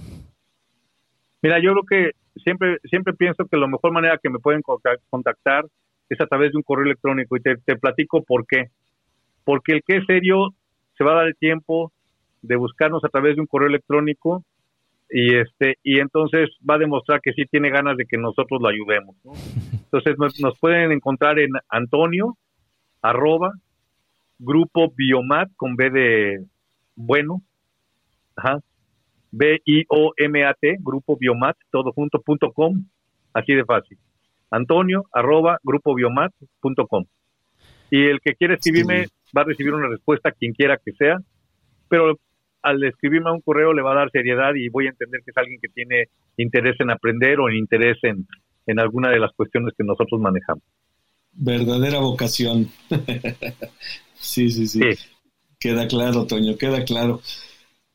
Mira, yo creo que siempre, siempre pienso que la mejor manera que me pueden contactar es a través de un correo electrónico y te, te platico por qué. Porque el que es serio se va a dar el tiempo de buscarnos a través de un correo electrónico y este y entonces va a demostrar que sí tiene ganas de que nosotros lo ayudemos. Entonces nos, pueden encontrar en Antonio arroba grupo biomat con B de bueno, ajá, B I O M A T grupo biomat todo junto punto com así de fácil. Antonio arroba grupo biomat punto com y el que quiere escribirme va a recibir una respuesta quien quiera que sea, pero al escribirme un correo le va a dar seriedad y voy a entender que es alguien que tiene interés en aprender o interés en, en alguna de las cuestiones que nosotros manejamos. Verdadera vocación. sí, sí, sí, Queda claro, Toño, queda claro.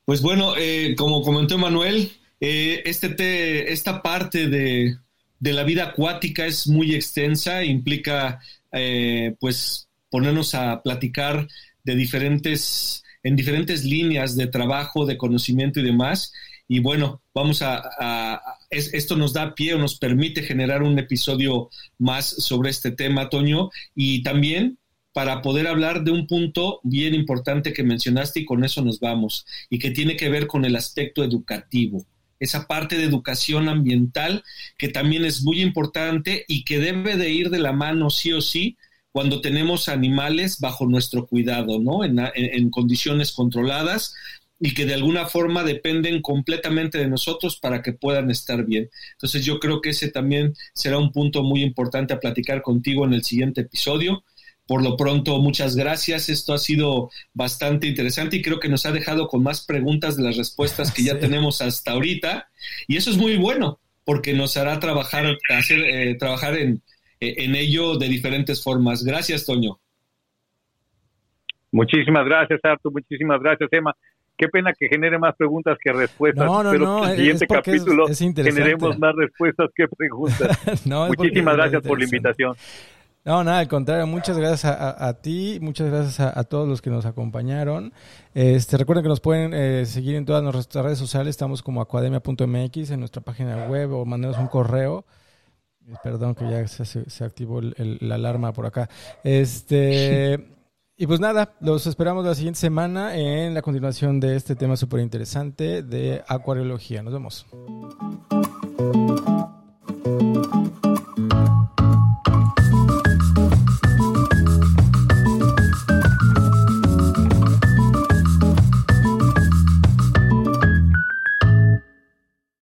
Pues bueno, eh, como comentó Manuel, eh, este esta parte de, de, la vida acuática es muy extensa, implica eh, pues ponernos a platicar de diferentes en diferentes líneas de trabajo, de conocimiento y demás. Y bueno, vamos a, esto nos da pie o nos permite generar un episodio más sobre este tema, Toño, y también para poder hablar de un punto bien importante que mencionaste y con eso nos vamos, y que tiene que ver con el aspecto educativo, esa parte de educación ambiental que también es muy importante y que debe de ir de la mano sí o sí cuando tenemos animales bajo nuestro cuidado, ¿no? En, condiciones controladas y que de alguna forma dependen completamente de nosotros para que puedan estar bien. Entonces yo creo que ese también será un punto muy importante a platicar contigo en el siguiente episodio. Por lo pronto, muchas gracias. Esto ha sido bastante interesante y creo que nos ha dejado con más preguntas de las respuestas que ya tenemos hasta ahorita. Y eso es muy bueno porque nos hará trabajar, hacer, eh, trabajar en, en ello de diferentes formas. Gracias, Toño. Muchísimas gracias, Artur. Muchísimas gracias, Emma. Qué pena que genere más preguntas que respuestas. No, no, no, en el siguiente capítulo generemos más respuestas que preguntas. Muchísimas gracias por la invitación. No, nada, al contrario, muchas gracias a, ti, muchas gracias a, todos los que nos acompañaron. Este, recuerden que nos pueden eh, seguir en todas nuestras redes sociales, estamos como academia.mx en nuestra página web o mandarnos un correo. Perdón que ya se, activó la alarma por acá. Este. Y pues nada, los esperamos la siguiente semana en la continuación de este tema súper interesante de acuariología. Nos vemos.